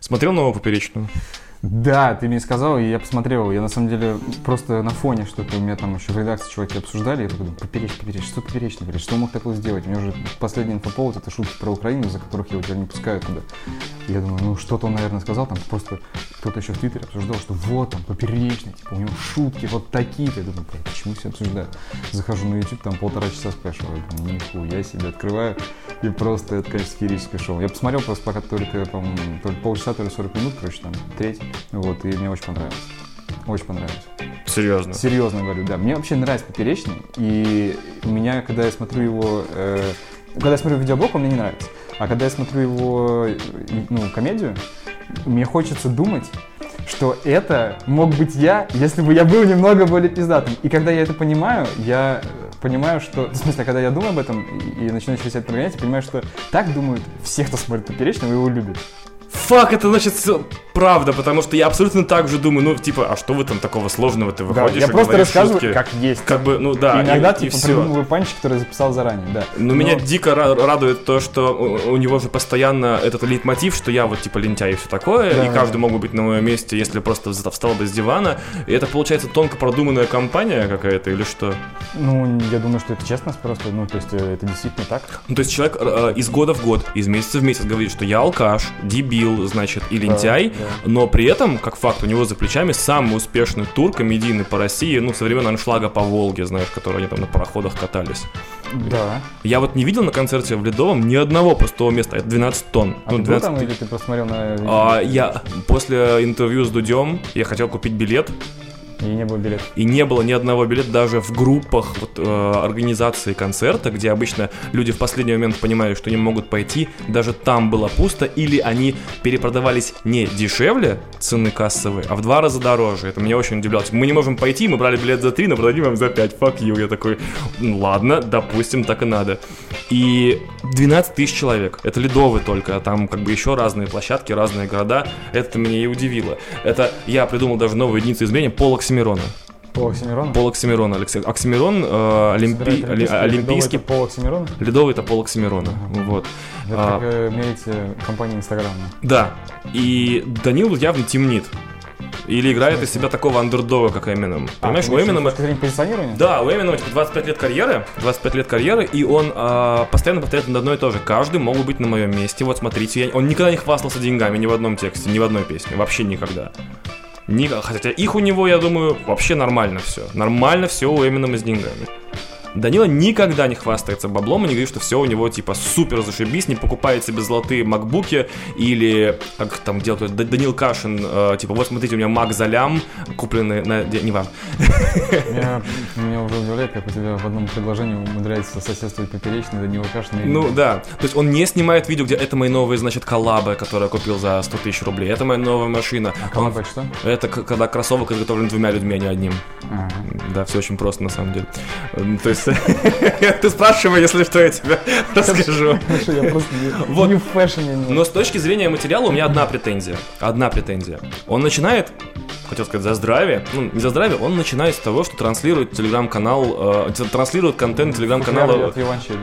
Смотрел новую поперечную? Да, ты мне сказал, и я посмотрел. Я на самом деле просто на фоне что-то у меня там еще в редакции чуваки обсуждали. Я такой, поперечь, поперечь, что поперечный, говорит, что мог такое сделать? У меня уже последний инфоповод, это шутки про Украину, за которых я тебя не пускаю туда. Я думаю, ну что-то он, наверное, сказал, там просто кто-то еще в Твиттере обсуждал, что вот там поперечный, типа у него шутки вот такие-то. Я думаю, почему все обсуждают? Захожу на YouTube, там полтора часа думаю, нихуя себе открываю. И просто это, конечно, феерическое шоу. Я посмотрел просто пока только, по-моему, только полчаса, то ли 40 минут, короче, там, треть. Вот, и мне очень понравилось. Очень понравилось. Серьезно? Серьезно говорю, да. Мне вообще нравится Поперечный, и у меня, когда я смотрю его, э, когда я смотрю видеоблог, он мне не нравится. А когда я смотрю его, ну, комедию, мне хочется думать, что это мог быть я, если бы я был немного более пиздатым. И когда я это понимаю, я понимаю, что... В смысле, когда я думаю об этом и начинаю через это прогонять, я понимаю, что так думают все, кто смотрит Поперечного и его любит. Фак, это значит правда, потому что я абсолютно так же думаю, ну, типа, а что вы там такого сложного ты выходишь да, я просто рассказываю, шутки? как есть. Как бы, ну да. И иногда, и, типа, и придумываю панч, который записал заранее, да. Но, Но меня дико радует то, что у, у него же постоянно этот лейтмотив, что я вот, типа, лентяй и все такое, да, и каждый да. мог бы быть на моем месте, если просто встал бы с дивана. И это, получается, тонко продуманная компания какая-то или что? Ну, я думаю, что это честность просто, ну, то есть э, это действительно так. Ну, то есть человек э, из года в год, из месяца в месяц говорит, что я алкаш, дебил, значит, или лентяй, да, да. но при этом, как факт, у него за плечами самый успешный тур комедийный по России, ну, со времен аншлага по Волге, знаешь, который они там на пароходах катались. Да. Я вот не видел на концерте в Ледовом ни одного пустого места, это 12 тонн. А ну, ты 12... был там или ты посмотрел на... А, я после интервью с Дудем, я хотел купить билет, и не было билетов. И не было ни одного билета даже в группах вот, э, организации концерта, где обычно люди в последний момент понимают, что не могут пойти. Даже там было пусто, или они перепродавались не дешевле цены кассовые, а в два раза дороже. Это меня очень удивляло. Мы не можем пойти, мы брали билет за три, но продадим вам за пять. Fuck you. Я такой, ладно, допустим, так и надо. И 12 тысяч человек. Это ледовый только, а там как бы еще разные площадки, разные города. Это меня и удивило. Это я придумал даже новую единицу измерения, пол Оксимирона. Пол Оксимирона? Пол Оксимирона, Алексей. Оксимирон, э, олимпи... олимпийский. олимпийский... Ледовый это пол Оксимирона? Ледовый это пол Оксимирона, ага. вот. Это а, как э, мерите компании Инстаграм. Да, и Данил явно темнит. Или играет из себя такого андердога, как Эминем. А, Понимаешь, у Эминема... позиционирования? Да, у Эминема типа 25 лет карьеры, 25 лет карьеры, и он а, постоянно повторяет одно и то же. Каждый мог бы быть на моем месте. Вот смотрите, я... он никогда не хвастался деньгами ни в одном тексте, ни в одной песне. Вообще никогда. Никак. Хотя их у него, я думаю, вообще нормально все. Нормально все у Эминема с деньгами. Данила никогда не хвастается баблом и не говорит, что все у него типа супер зашибись, не покупает себе золотые макбуки или как там делают Данил Кашин, э, типа вот смотрите, у меня мак за лям, купленный на... Не вам. Меня, меня уже удивляет, как у тебя в одном предложении умудряется соседствовать поперечный Данила Кашин. Ну да, то есть он не снимает видео, где это мои новые, значит, коллабы, которые я купил за 100 тысяч рублей, это моя новая машина. А что? Это когда кроссовок изготовлен двумя людьми, а не одним. Ага. Да, все очень просто на самом деле. То есть Ты спрашивай, если что, я тебе расскажу. Я просто не в фэшне. Но с точки зрения материала у меня одна претензия. Одна претензия. Он начинает хотел сказать, за здравие. Ну, не за здравие, он начинает с того, что транслирует телеграм-канал, э, транслирует контент телеграм-канала.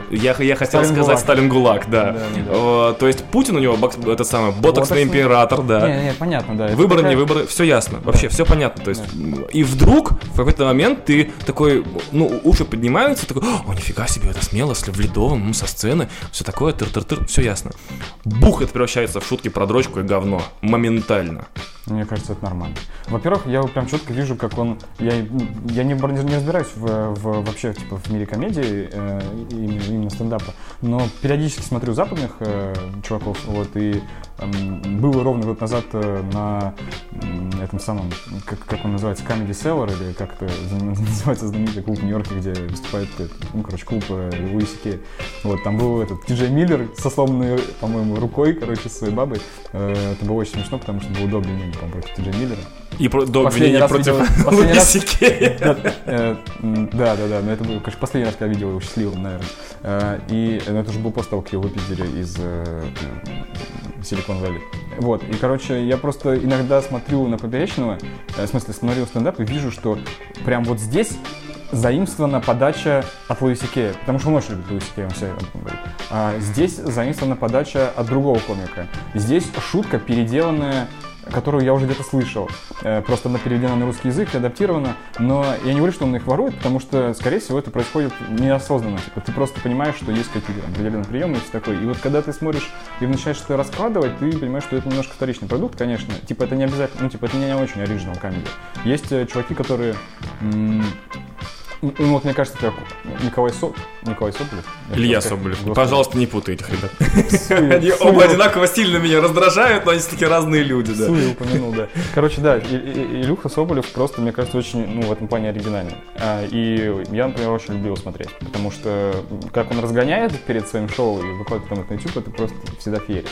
Я, я хотел Сталин сказать Гулаг. Сталин Гулаг, да. да, да. Э, то есть Путин у него, это самое, ботоксный император, да. Не, не, понятно, да. Выборы, не выборы, все ясно, вообще все понятно. То есть, да. и вдруг в какой-то момент ты такой, ну, уши поднимаются, такой, о, нифига себе, это смело, с Левледовым, ну, со сцены, все такое, тыр-тыр-тыр, все ясно. Бух, это превращается в шутки про дрочку и говно. Моментально. Мне кажется, это нормально. Во-первых, я прям четко вижу, как он... Я, я не, не разбираюсь в, в, вообще типа, в мире комедии, э, именно, именно стендапа, но периодически смотрю западных э, чуваков, вот, и был ровно год назад э, на этом самом, как, как он называется, Comedy Cellar, или как это называется знаменитый клуб в Нью-Йорке, где выступает, ну, короче, клуб э, Луиси Кей. Вот, там был этот Ти Миллер со сломанной, по-моему, рукой, короче, с своей бабой. Э, это было очень смешно, потому что был Дог Бенини, по-моему, против Ти Миллера. И про, Дог Бенини против Кей. Да, да, да, но это был, конечно, последний раз, когда видел его счастливым, наверное. И это уже был после того, как его выпиздили из Silicon Valley. Вот, и, короче, я просто иногда смотрю на Поперечного, э, в смысле, смотрю стендап и вижу, что прям вот здесь заимствована подача от Луиси Кея, потому что он очень любит Луиси Кея, он все говорит. А здесь заимствована подача от другого комика. Здесь шутка, переделанная которую я уже где-то слышал. Э, просто она переведена на русский язык и адаптирована. Но я не говорю, что он их ворует, потому что, скорее всего, это происходит неосознанно. Типа, ты просто понимаешь, что есть какие-то определенные приемы и все такое. И вот когда ты смотришь и начинаешь что-то раскладывать, ты понимаешь, что это немножко вторичный продукт, конечно. Типа, это не обязательно, ну, типа, это не очень оригинал комедия. Есть э, чуваки, которые ну, вот мне кажется, это Николай, Со... Николай Соболев. Илья Соболев. Господи. Пожалуйста, не путай этих ребят. Они оба одинаково сильно меня раздражают, но они все-таки разные люди, да. Суи упомянул, да. Короче, да, Илюха Соболев просто, мне кажется, очень, ну, в этом плане оригинальный. А, и я, например, очень его смотреть, потому что как он разгоняет перед своим шоу и выкладывает там это на YouTube, это просто всегда феерия.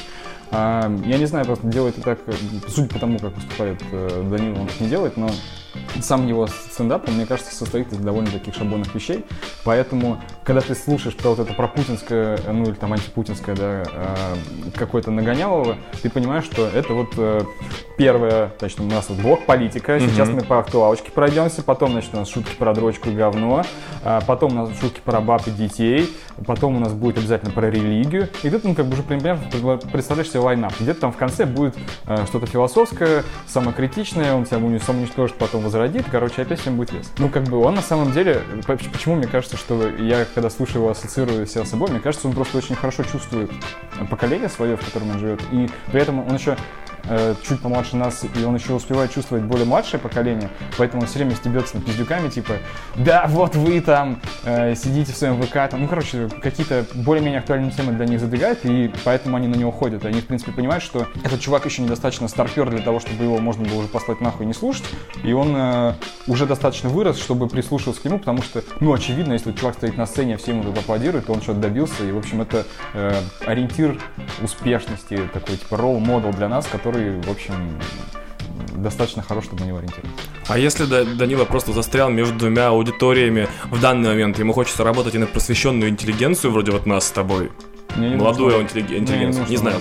А, я не знаю, просто делает это так, судя по тому, как выступает э, Данил, он так не делает, но сам его стендап, мне кажется, состоит из довольно таких шаблонных вещей. Поэтому, когда ты слушаешь про вот это про путинское, ну или там антипутинское, да, э, какое-то нагонялово, ты понимаешь, что это вот э, первое, значит, у нас вот блок политика, mm-hmm. сейчас мы по актуалочке пройдемся, потом, значит, у нас шутки про дрочку и говно, а потом у нас шутки про баб и детей, потом у нас будет обязательно про религию, и ты, ну, как бы уже примерно представляешь себе лайнап. Где-то там в конце будет э, что-то философское, самокритичное, он тебя самоуничтожит, потом возродит, короче, опять всем будет вес. Ну, как бы он на самом деле, почему мне кажется, что я, когда слушаю его, ассоциирую себя с собой, мне кажется, он просто очень хорошо чувствует поколение свое, в котором он живет, и при этом он еще Э, чуть помладше нас, и он еще успевает чувствовать более младшее поколение, поэтому он все время стебется над пиздюками, типа, да, вот вы там э, сидите в своем ВК, там, ну, короче, какие-то более-менее актуальные темы для них задвигают, и поэтому они на него ходят. Они, в принципе, понимают, что этот чувак еще недостаточно старпер для того, чтобы его можно было уже послать нахуй не слушать, и он э, уже достаточно вырос, чтобы прислушиваться к нему, потому что, ну, очевидно, если чувак стоит на сцене, все ему тут аплодируют, то он что-то добился, и, в общем, это э, ориентир успешности, такой, типа, ролл-модел для нас, который который, в общем, достаточно хорош, чтобы на него ориентироваться. А если Данила просто застрял между двумя аудиториями в данный момент, ему хочется работать и на просвещенную интеллигенцию, вроде вот нас с тобой, мне молодую интеллигенцию, не, не, знаю.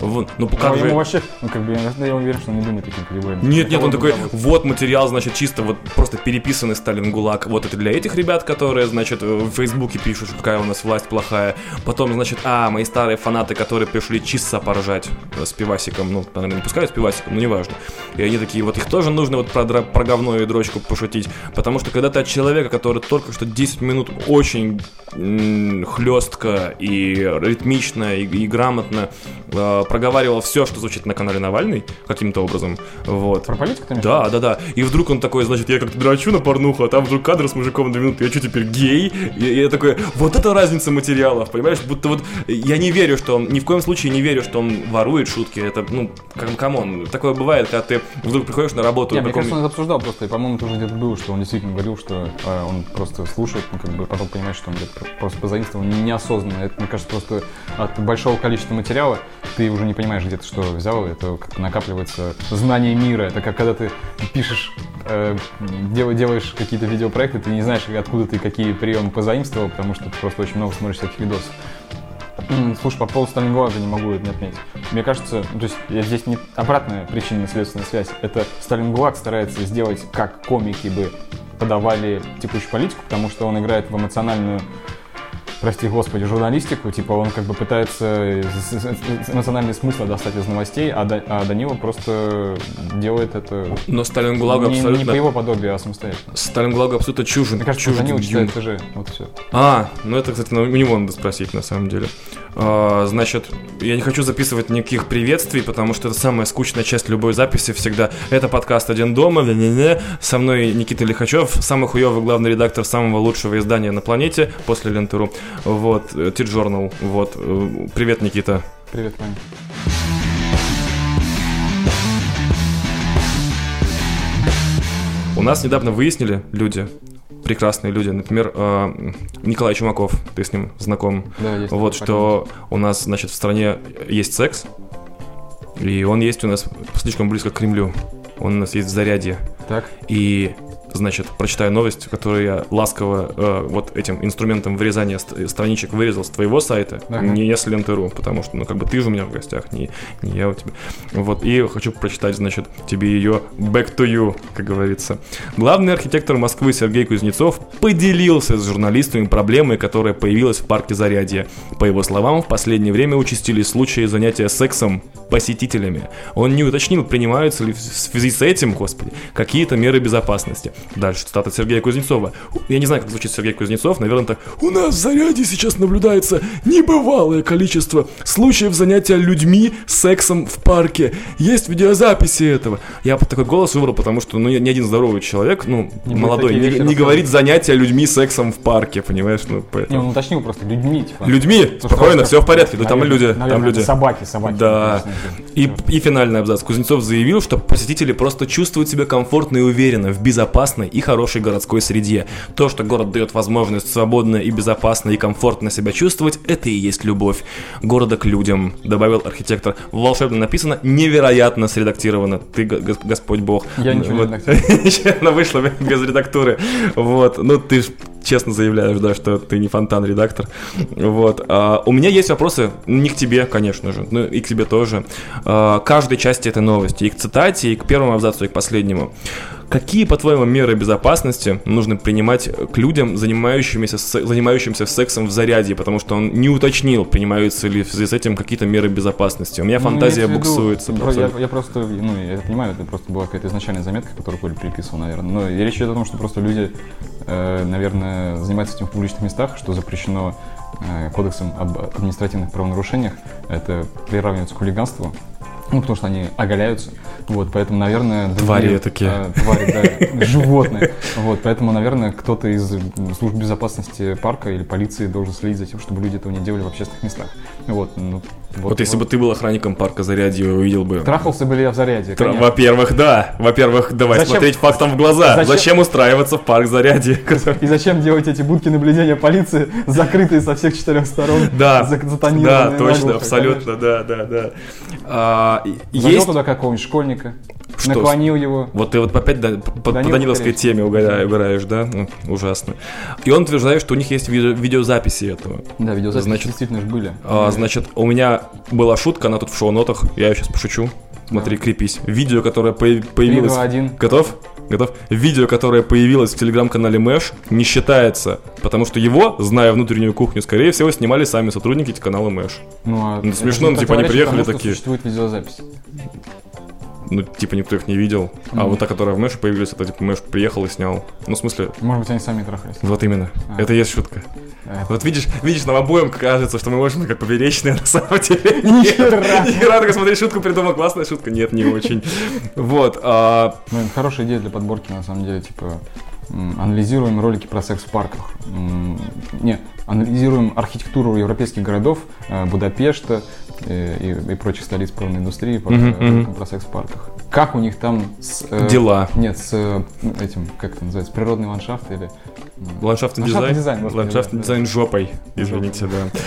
Вот, ну как же... Ему вообще, ну как бы, я, я уверен, что он не думает таким категориям. Нет, нет, он такой, вот материал, значит, чисто вот просто переписанный Сталин ГУЛАГ, вот это для этих ребят, которые, значит, в Фейсбуке пишут, какая у нас власть плохая. Потом, значит, а, мои старые фанаты, которые пришли чисто поржать э, с пивасиком, ну, наверное, не пускают с пивасиком, но неважно. И они такие, вот их тоже нужно вот про, про говно и дрочку пошутить, потому что когда ты от человека, который только что 10 минут очень хлестко и ритмично и, и грамотно э, проговаривал все, что звучит на канале Навальный каким-то образом. Вот. Про политику ты Да, да, да. И вдруг он такой, значит, я как-то драчу на порнуху, а там вдруг кадр с мужиком на две минуты, я что теперь гей? И, и я такой, вот это разница материалов, понимаешь? Будто вот я не верю, что он, ни в коем случае не верю, что он ворует шутки. Это, ну, come on. Такое бывает, когда ты вдруг приходишь на работу. Не, мне кажется, он это обсуждал просто, и, по-моему, тоже где-то было, что он действительно говорил, что э, он просто слушает, ну, как бы потом понимает, что он где-то просто позаимствовал неосознанно. Это, мне кажется, просто от большого количества материала ты уже не понимаешь, где ты что взял. Это как накапливается знание мира. Это как когда ты пишешь, э, делаешь какие-то видеопроекты, ты не знаешь, откуда ты какие приемы позаимствовал, потому что ты просто очень много смотришь всяких видосов. Слушай, по поводу Сталинграда не могу это не отметить. Мне кажется, то есть здесь не обратная причинно-следственная связь. Это Сталинград старается сделать, как комики бы подавали текущую политику, потому что он играет в эмоциональную прости господи, журналистику, типа он как бы пытается эмоциональный смысл достать из новостей, а, а Данила просто делает это... Но Сталин ГУЛАГу не, абсолютно... Не по его подобию, а самостоятельно. Сталин ГУЛАГу абсолютно чужен. Мне кажется, чужен, Данила читает ТЖ, вот все. А, ну это, кстати, у него надо спросить на самом деле. А, значит, я не хочу записывать никаких приветствий, потому что это самая скучная часть любой записи всегда. Это подкаст «Один дома», со мной Никита Лихачев, самый хуёвый главный редактор самого лучшего издания на планете после Лентеру. Вот, T-Journal. Вот. Привет, Никита. Привет, Ваня. У нас недавно выяснили люди, прекрасные люди, например, э, Николай Чумаков, ты с ним знаком, да, есть вот что у нас, значит, в стране есть секс, и он есть у нас слишком близко к Кремлю, он у нас есть в заряде. Так. И значит, прочитаю новость, которую я ласково э, вот этим инструментом вырезания ст- страничек вырезал с твоего сайта, Ага. не с ленты.ру, потому что, ну, как бы ты же у меня в гостях, не, не я у тебя. Вот, и хочу прочитать, значит, тебе ее back to you, как говорится. Главный архитектор Москвы Сергей Кузнецов поделился с журналистами проблемой, которая появилась в парке Зарядье. По его словам, в последнее время участились случаи занятия сексом посетителями. Он не уточнил, принимаются ли в связи с этим, господи, какие-то меры безопасности. Дальше цитата Сергея Кузнецова. Я не знаю, как звучит Сергей Кузнецов, наверное, так. У нас в Заряде сейчас наблюдается небывалое количество случаев занятия людьми сексом в парке. Есть видеозаписи этого. Я под такой голос выбрал, потому что ну, ни один здоровый человек, ну, Не молодой, не, не говорит занятия людьми сексом в парке, понимаешь? Ну, Не, поэтому... он уточнил просто людьми, типа. Людьми, Потому что спокойно, все в порядке, да там люди, наверное, там люди. Собаки, собаки. Да. И, и финальный абзац. Кузнецов заявил, что посетители просто чувствуют себя комфортно и уверенно в безопасной и хорошей городской среде. То, что город дает возможность свободно и безопасно и комфортно себя чувствовать, это и есть любовь города к людям, добавил архитектор. Волшебно написано, невероятно средактировано. Ты, Господь Бог. Я ничего не Вот. редактирую. Нечаянно вышло без редактуры. Вот. Ну, ты ж честно заявляешь, да, что ты не фонтан-редактор. Вот. А, у меня есть вопросы, не к тебе, конечно же, но и к тебе тоже. А, каждой части этой новости, и к цитате, и к первому абзацу, и к последнему. Какие, по-твоему, меры безопасности нужно принимать к людям, занимающимися, занимающимся сексом в заряде? Потому что он не уточнил, принимаются ли в связи с этим какие-то меры безопасности. У меня Ну, фантазия виду, буксуется. про-. Я, я просто, ну, я понимаю, это просто была какая-то изначальная заметка, которую Коля переписывал, наверное. Но речь идет о том, что просто люди, э, наверное, занимаются этим в публичных местах, что запрещено э, кодексом об административных правонарушениях. Это приравнивается к хулиганству. Ну, потому что они оголяются. Вот, поэтому, наверное... другие, Твари такие. э, твари, да, животные. Вот, поэтому, наверное, кто-то из служб безопасности парка или полиции должен следить за тем, чтобы люди этого не делали в общественных местах. Вот, ну, Вот, если бы ты был охранником парка Зарядье, увидел бы Трахался бы ли я в заряде? Тра-. Во-первых, да. Во-первых, давай Зачем- смотреть фактом в глаза. Зачем, Зачем- устраиваться в парк Зарядье? И зачем делать эти будки наблюдения полиции, закрытые со всех четырех сторон? Да, за- да, затонированные точно, наглухо, абсолютно, да, да, да. А. Завел есть... туда какого-нибудь школьника, Что? наклонил его. Вот ты вот опять да, по, по Данила Даниловской Кукаревич. теме угораешь, угораешь, да? Ну, ужасно. И он утверждает, что у них есть видео- видеозаписи этого. Да, видеозаписи Значит, действительно же были. А, значит, у меня была шутка, она тут в шоу-нотах, я ее сейчас пошучу. Смотри, крепись. Видео, которое по- появилось... 3-2-1. Готов? Готов? Видео, которое появилось в телеграм-канале Мэш, не считается, потому что его, зная внутреннюю кухню, скорее всего, снимали сами сотрудники канала Мэш. Ну, а Ну, смешно, ну, типа, они приехали такие. Существует видеозапись. Ну, типа, никто их не видел. А Мгм. вот та, которая в Мэше появилась, это, типа, Мэш приехал и снял. Ну, в смысле, Может быть, они сами трахались. вот именно. А. Это и есть шутка. Э, Вот видишь, видишь, нам обоим кажется, что мы можем как поверечные, а на самом деле нет. хера. Ни хера, только смотри, шутку придумал, классная шутка. Нет, не очень. Вот. а, Ну, это хорошая идея для подборки, на самом деле, типа, анализируем ролики про секс в парках. Не, анализируем архитектуру европейских городов, э, Будапешта и, и прочих столиц порной индустрии по Мгм, э, роликам мгм. про секс в парках. Как у них там с, э, Дела. Нет, с э, этим, как это называется, природный ландшафт или... Ландшафтный дизайн. дизайн, Ландшафтный дизайн жопой, извините, да.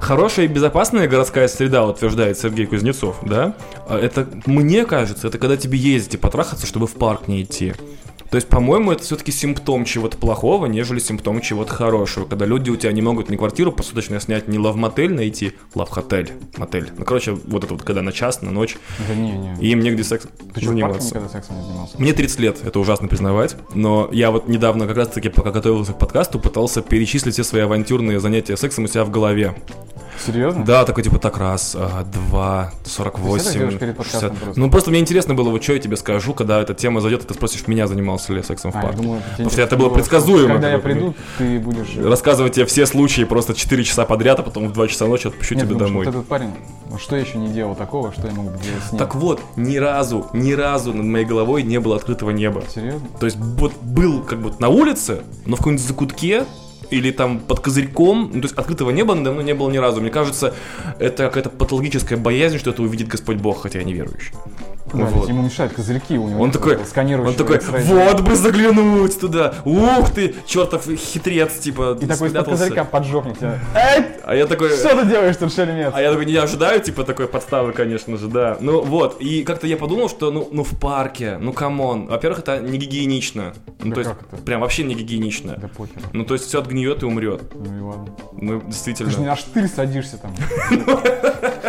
Хорошая и безопасная городская среда, утверждает Сергей Кузнецов, да? А Это, мне кажется, это когда тебе ездить и потрахаться, чтобы в парк не идти. То есть, по-моему, это все-таки симптом чего-то плохого, нежели симптом чего-то хорошего. Когда люди у тебя не могут не квартиру посуточно снять, не лав-мотель найти, лав-хотель, мотель. Ну, короче, вот это вот, когда на час, на ночь, Да не, не. и им негде секс Ты заниматься. никогда сексом не занимался? Мне 30 лет, это ужасно признавать, но я вот недавно как раз-таки, пока готовился к подкасту, пытался перечислить все свои авантюрные занятия сексом у себя в голове. Серьезно? Да, такой типа так раз, а, два, сорок восемь, перед подкастом 60. просто? Ну просто мне интересно было, вот что я тебе скажу, когда эта тема зайдет, и ты спросишь меня, занимался ли сексом в А, я парке. думаю, Потому что это было предсказуемо, Когда я приду, ты будешь... Рассказывать тебе все случаи просто 4 часа подряд, а потом в 2 часа ночи отпущу тебя домой. вот этот парень, вот что я еще не делал такого, что я мог делать с ним? Так вот, ни разу, ни разу над моей головой не было открытого неба. Серьезно? То есть вот был как бы на улице, но в каком-нибудь закутке или там под козырьком, ну, то есть открытого неба надо мной не было ни разу. Мне кажется, это какая-то патологическая боязнь, что это увидит Господь Бог, хотя я не верующий. Да, Вот. ему мешают козырьки, у него Он такой, он такой, вот бы заглянуть туда, ух ты, чертов хитрец, типа, И такой из-под козырька поджопник тебя. Эй, А я такой, что ты делаешь тут, шельмец? а я такой не ожидаю, типа, такой подставы, конечно же, да. Ну вот, и как-то я подумал, что, ну, ну в парке, ну come on. Во-первых, это не гигиенично. Ну, Да то есть, это? прям вообще не гигиенично. Да похер. Ну, то есть, все отгниет и умрет. Ну и ладно. Ну, Ты действительно. же не на штырь садишься там.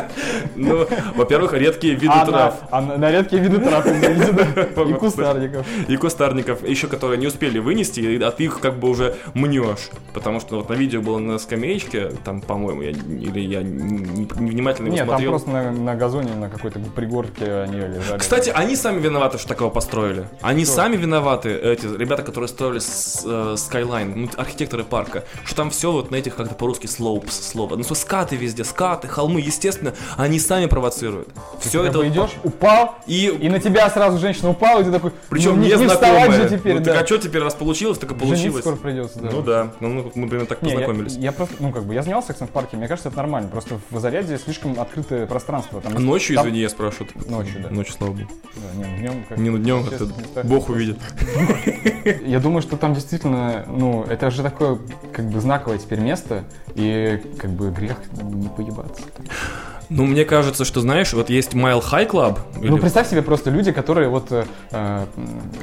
Ну, во-первых, редкие виды А на, трав. а на, редкие виды трав. И кустарников. И кустарников, еще которые не успели вынести, а ты их как бы уже мнешь. Потому что вот на видео было на скамеечке, там, по-моему, я, или я не- невнимательно его Нет, там просто на, на газоне, на какой-то пригорке они лежали. Кстати, они сами виноваты, что такого построили. Они сами виноваты, эти ребята, которые строили с- э, Skyline, ну, архитекторы парка, что там все вот на этих как-то по-русски slopes слово. Ну, что скаты везде, скаты, холмы, естественно, они сами провоцируют. Все Как это идешь, упал, и и на тебя сразу женщина упала, и ты такой, причем ну, не, не вставать же теперь, ну, да. так а что теперь, раз получилось, так и получилось. скоро придется, да. Ну да, ну, мы, примерно так Не, я- познакомились. Я, просто, ну как бы, я занимался сексом в парке, мне кажется, это нормально. Просто в Заряде слишком открытое пространство. Там А ночью, там- извини, я спрашиваю. Ночью, да. Ночью, слава богу. Да, не, днем как Не, ну днем ставь. Бог увидит. Я думаю, что там действительно, ну, это же такое, как бы, знаковое теперь место, и, как бы, грех не поебаться. Ну, мне кажется, что, знаешь, вот есть Mile High Club. Ну, или- представь себе просто люди, которые вот... э, э,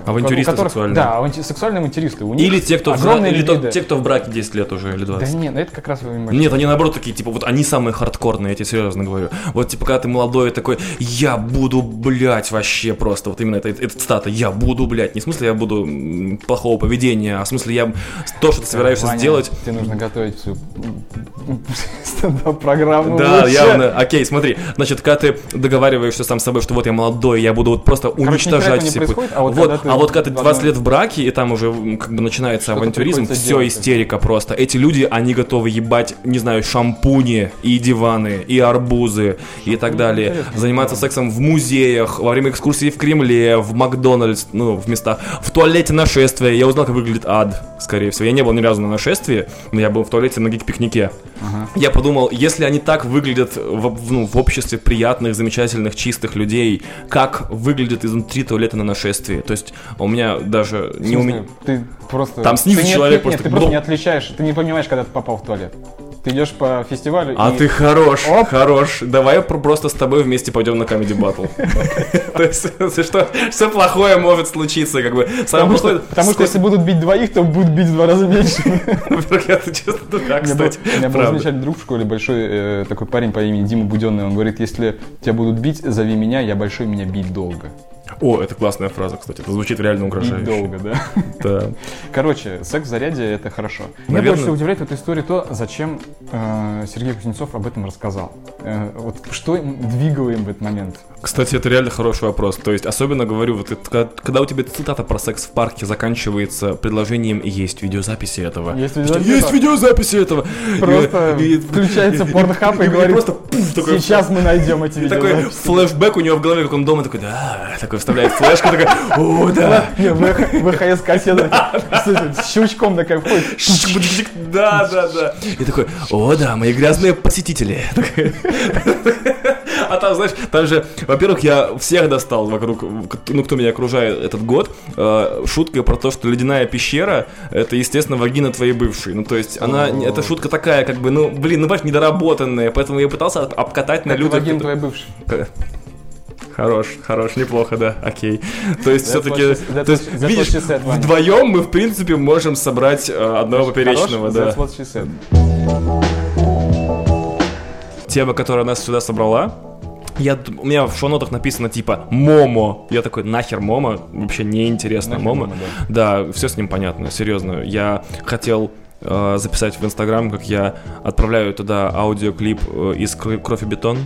Авантюристы которых- сексуальные. Да, аванти- сексуальные авантюристы. У них Или те, кто в, огромные или то- те, кто в браке 10 лет уже, или 20. Да нет, ну это как раз... Нет, они наоборот такие, типа, вот они самые хардкорные, я тебе серьезно говорю. Вот, типа, когда ты молодой, такой, я буду, блядь, вообще просто, вот именно это, это цитата, я буду, блядь, не в смысле я буду плохого поведения, а в смысле я то, что ты собираешься Ваня, сделать. Тебе нужно готовить свою стендап-программу Да, явно. Окей, смотри. Значит, когда ты договариваешься сам с собой, что вот я молодой, я буду вот просто Короче, уничтожать все. происходит, а вот вот, когда ты а вот когда ты в 20 одной- лет в браке, и там уже как бы начинается авантюризм, все делать. истерика просто. Эти люди, они готовы ебать, не знаю, шампуни, и диваны, и арбузы, и так далее. интересно, Заниматься да. сексом в музеях, во время экскурсии в Кремле, в Макдональдс, ну, в местах, в туалете нашествия. Я узнал, как выглядит ад, скорее всего. Я не был ни разу на нашествии, но я был в туалете на гик-пикнике. Ага. Я подумал, если они так выглядят в, ну, в обществе приятных, замечательных, чистых людей, как выглядит изнутри туалета на нашествии? То есть у меня даже не у смысле, меня... Ты просто... Там снизу ты человек нет, просто Нет, ты просто не отличаешь, ты не понимаешь, когда ты попал в туалет. Ты идешь по фестивалю А и... ты хорош, Оп. хорош. Давай про- просто с тобой вместе пойдем на Comedy Battle. То есть, что, что плохое может случиться, как бы. Потому что, если будут бить двоих, то будут бить в два раза меньше. Во-первых, это честно, был, кстати. у меня был замечательный друг в школе, большой э, такой парень по имени Дима Буденный. Он говорит, если тебя будут бить, зови меня, я большой, меня бить долго. О, это классная фраза, кстати. Это звучит реально угрожающе. долго, да. Да. Короче, секс в заряде это хорошо. Меня Наверное- больше удивляет в этой истории то, зачем э, Сергей Кузнецов об этом рассказал. Э, вот что двигало им в этот момент? Кстати, это реально хороший вопрос. То есть, особенно говорю, вот это, когда, у тебя цитата про секс в парке заканчивается предложением «есть видеозаписи этого». Есть видеозаписи Есть этого. видеозаписи этого. Просто И- и- включается и- порнхаб и и говорит, просто пуф, такой, сейчас мы найдем эти и такой видеозаписи. флешбэк у него в голове, как он дома такой, да, такой вставляет флешку, такой, о, да. Не, ВХС кассета с щелчком такая входит. Да, да, да. И такой, о, да, мои грязные посетители. А там, знаешь, там же, во-первых, я всех достал вокруг, ну, кто меня окружает этот год, э, шуткой про то, что ледяная пещера, это, естественно, вагина твоей бывшей. Ну, то есть, она, эта шутка такая, как бы, ну, блин, ну, понимаешь, недоработанная, поэтому я пытался об- обкатать на людях. вагин твой бывший. Хорош, хорош, неплохо, да, окей. То есть все-таки, то есть, видишь, вдвоем мы, в принципе, можем собрать э, одного поперечного, да. Тема, которая нас сюда собрала, я, у меня в шоу-нотах написано типа Момо. Я такой, нахер Момо? Вообще неинтересно Нахер Момо. Момо, Да, все с ним понятно, серьезно. Я хотел э, записать в Инстаграм, как я отправляю туда аудиоклип э, из «Кро- «Кровь и бетон».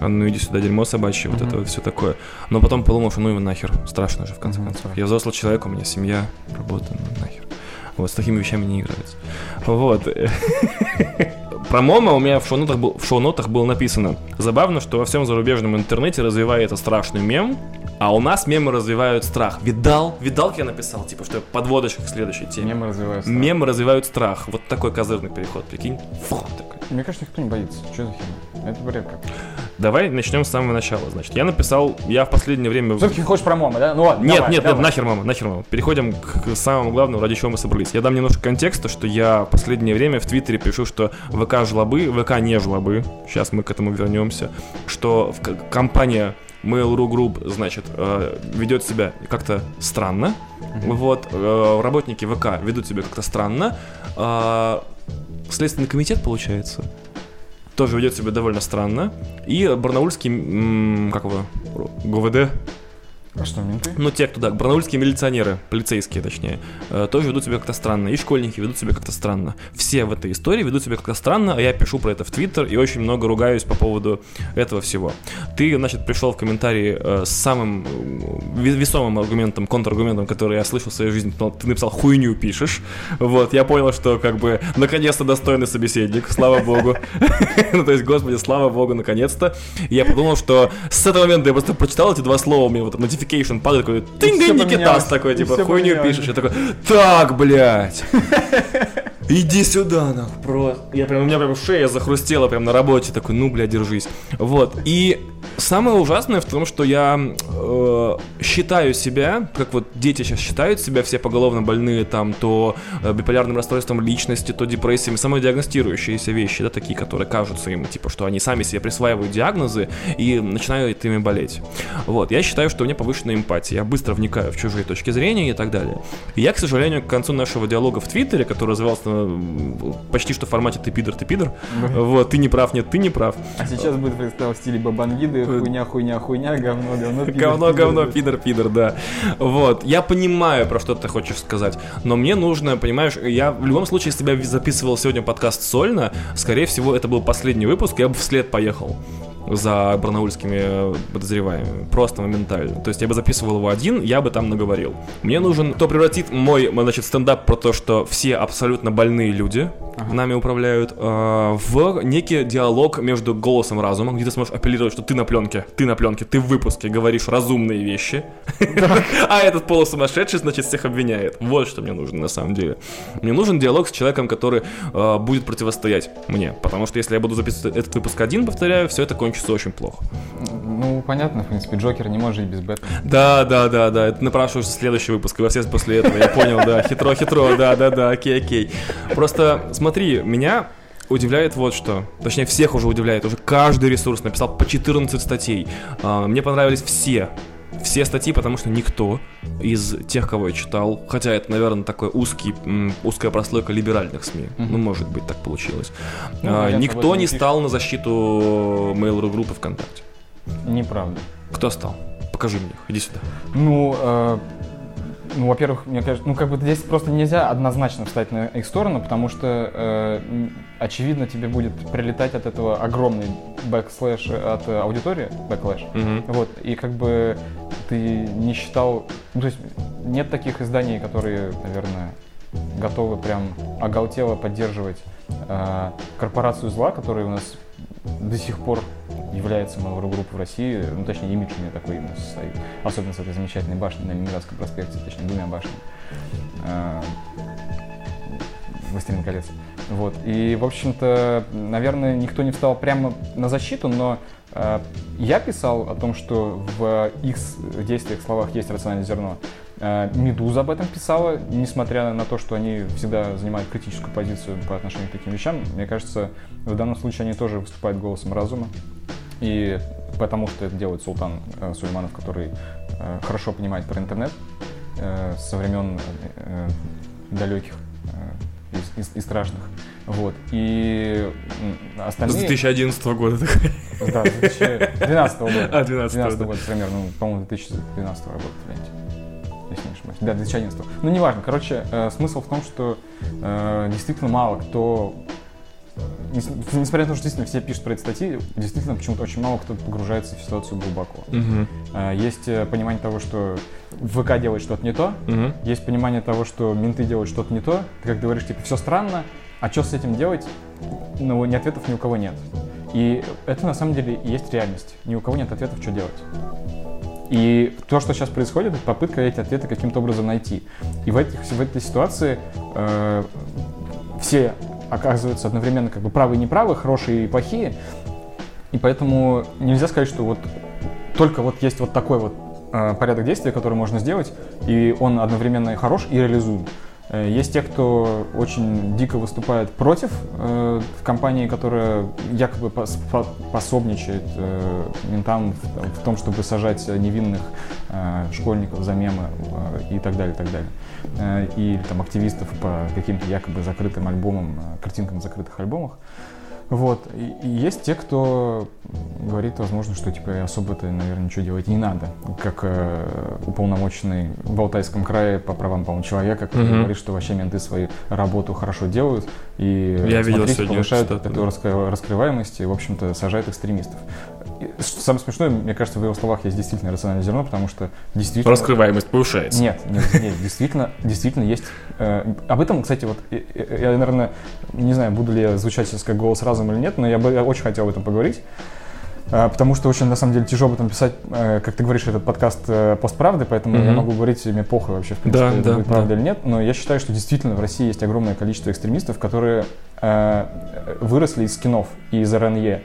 А ну иди сюда, дерьмо собачье, вот это все такое. Но потом подумал, что ну его нахер, страшно же в конце Мгм, концов. да. Я взрослый человек, у меня семья, работа, ну нахер. Вот, с такими вещами не играется. Вот. Про Момо у меня в шоу-нотах, был, в шоу-нотах было написано. Забавно, что во всем зарубежном интернете развивается страшный мем, а у нас мемы развивают страх. Видал? Видал, как я написал? Типа, что подводочка к следующей теме. Мемы развиваются. Мемы развивают страх. Вот такой козырный переход, прикинь. Фу, такой. Мне кажется, никто не боится. Что за херня? Это бред как. Давай начнем с самого начала. Значит, я написал, я в последнее время... Все-таки хочешь про Мома, да? Ну ладно, Нет, давай, нет, давай. нет, нахер, мама, нахер, мама. Переходим к, самому главному, ради чего мы собрались. Я дам немножко контекста, что я в последнее время в Твиттере пишу, что ВК жлобы, ВК не жлобы. Сейчас мы к этому вернемся. Что компания Mail.ru Group, значит, э, ведет себя как-то странно. Вот, э, работники ВК ведут себя как-то странно. А, Следственный комитет, получается, тоже ведет себя довольно странно. И барнаульский, как его, ГУВД, А что, менты? ну, те, кто, да, барнаульские милиционеры, полицейские, точнее, э, тоже ведут себя как-то странно. И школьники ведут себя как-то странно. Все в этой истории ведут себя как-то странно, а я пишу про это в Твиттер и очень много ругаюсь по поводу этого всего. Ты, значит, пришел в комментарии э, с самым э, ве- весомым аргументом, контраргументом, который я слышал в своей жизни. Ты написал «хуйню пишешь». Вот, я понял, что, как бы, наконец-то достойный собеседник, слава богу. Ну, то есть, господи, слава богу, наконец-то. Я подумал, что с этого момента я просто прочитал эти два слова, меня вот notification падает, такой, ты Никитас такой, типа, хуйню пишешь. Я такой, так, блядь. Иди сюда, нахуй, просто. Я прям, у меня прям шея захрустела прям на работе, такой, ну, бля, держись. Вот, и самое ужасное в том, что я э, считаю себя, как вот дети сейчас считают себя, все поголовно больные там, то э, биполярным расстройством личности, то депрессиями, самодиагностирующиеся вещи, да, такие, которые кажутся им, типа, что они сами себе присваивают диагнозы и начинают ими болеть. Вот, я считаю, что у меня повышенная эмпатия, я быстро вникаю в чужие точки зрения и так далее. И я, к сожалению, к концу нашего диалога в Твиттере, который назывался м, почти что в формате «ты пидор, ты пидор», вот, ты не прав, нет, ты не прав, А сейчас будет фристайл в стиле Бабангиды, хуйня, хуйня, хуйня, говно, говно, пидор, Говно, говно, пидор, пидор, да. Вот. Я понимаю, про что ты хочешь сказать, но мне нужно, понимаешь, я в любом случае, если бы я записывал сегодня подкаст сольно, скорее всего, это был последний выпуск, я бы вслед поехал за барнаульскими подозреваемыми. Просто моментально. То есть я бы записывал его один, я бы там наговорил. Мне нужен, кто превратит мой, значит, стендап про то, что все абсолютно больные люди нами управляют, э, в некий диалог между голосом разума, где ты сможешь апеллировать, что ты на пленке, ты на пленке, ты в выпуске говоришь разумные вещи, а этот полусумасшедший, значит, всех обвиняет. Вот что мне нужно на самом деле. Мне нужен диалог с человеком, который э, будет противостоять мне, потому что если я буду записывать этот выпуск один, повторяю, все это кончится очень плохо. Ну, понятно, в принципе, Джокер не может жить без Бэтмена. Да, да, да, да, это напрашиваешься следующий выпуск, и во все после этого, я понял, да, хитро-хитро, да, да, да, окей, окей. Просто смотри, меня удивляет вот что. Точнее, всех уже удивляет. Уже каждый ресурс написал по 14 статей. А, Мне понравились все. Все статьи, потому что никто из тех, кого я читал, хотя это, наверное, такой узкий, узкая прослойка либеральных СМИ, ну, может быть, так получилось, Ну, а, никто не стал на защиту Mail.ru группы ВКонтакте. Неправда. Кто стал? Покажи мне их, иди сюда. Ну, э, ну, во-первых, мне кажется, ну, как бы здесь просто нельзя однозначно встать на их сторону, потому что, э, очевидно, тебе будет прилетать от этого огромный backslash от э, аудитории, backlash. Мгм. Вот, и как бы ты не считал, ну, то есть нет таких изданий, которые, наверное, готовы прям оголтело поддерживать э, корпорацию зла, которая у нас до сих пор является Mail.ru группой в России, ну, точнее, имидж у нее такой именно состоит, особенно с этой замечательной башней на Ленинградском проспекте, точнее, двумя башнями. Э, «Властелин колец». Вот. И, в общем-то, наверное, никто не встал прямо на защиту, но э, я писал о том, что в их действиях, словах есть рациональное зерно. Э, Медуза об этом писала, несмотря на то, что они всегда занимают критическую позицию по отношению к таким вещам. Мне кажется, в данном случае они тоже выступают голосом разума. И потому что это делает Султан э, Сулейманов, который э, хорошо понимает про интернет э, со времен э, далеких э, и, и- и страшных. Вот. И м, С остальные... 2011 года. Да, 2012 года. А, 12 12 да. года примерно, ну, по-моему, 2012 работает в ленте. Если не ошибаюсь. Да, 2011. Ну, неважно. Короче, э, смысл в том, что э, действительно мало кто Несмотря на то, что действительно все пишут про эти статьи, действительно почему-то очень мало кто погружается в ситуацию глубоко. Э, Есть э, понимание того, что ВК делает что-то не то, Мгм. есть понимание того, что менты делают что-то не то. Ты как говоришь, типа, все странно, а что с этим делать? Ну, ни ответов ни у кого нет. И это на самом деле и есть реальность. Ни у кого нет ответов, что делать. И то, что сейчас происходит, это попытка эти ответы каким-то образом найти. И в, этих, в этой ситуации э, все оказываются одновременно как бы правые и неправые, хорошие и плохие. И поэтому нельзя сказать, что вот только вот есть вот такой вот э, порядок действий, который можно сделать, и он одновременно и хорош и реализуем. Э, есть те, кто очень дико выступает против э, компании, которая якобы пос, пособничает э, ментам в, в том, чтобы сажать невинных э, школьников за мемы э, и так далее, и так далее. Э, и там активистов по каким-то якобы закрытым альбомам, э, картинкам закрытых альбомах. Вот. И, и есть те, кто говорит, возможно, что типа особо-то, наверное, ничего делать не надо. Как э, уполномоченный в Алтайском крае по правам, по-моему, человека, который mm-hmm. говорит, что вообще менты свою работу хорошо делают и Я видел сегодня повышают эту раскрываемость и, в общем-то, сажают экстремистов. Самое смешное, мне кажется, в его словах есть действительно рациональное зерно, потому что действительно... Раскрываемость повышается. Нет, нет, нет действительно, действительно есть... Э, об этом, кстати, вот я, я, наверное, не знаю, буду ли я звучать сейчас как голос разума или нет, но я бы я очень хотел об этом поговорить. Э, потому что очень, на самом деле, тяжело об этом писать, э, как ты говоришь, этот подкаст э, постправды, поэтому mm-hmm. я могу говорить, мне похуй вообще, в принципе, да, да, правда да. или нет, но я считаю, что действительно в России есть огромное количество экстремистов, которые э, выросли из скинов и из РНЕ.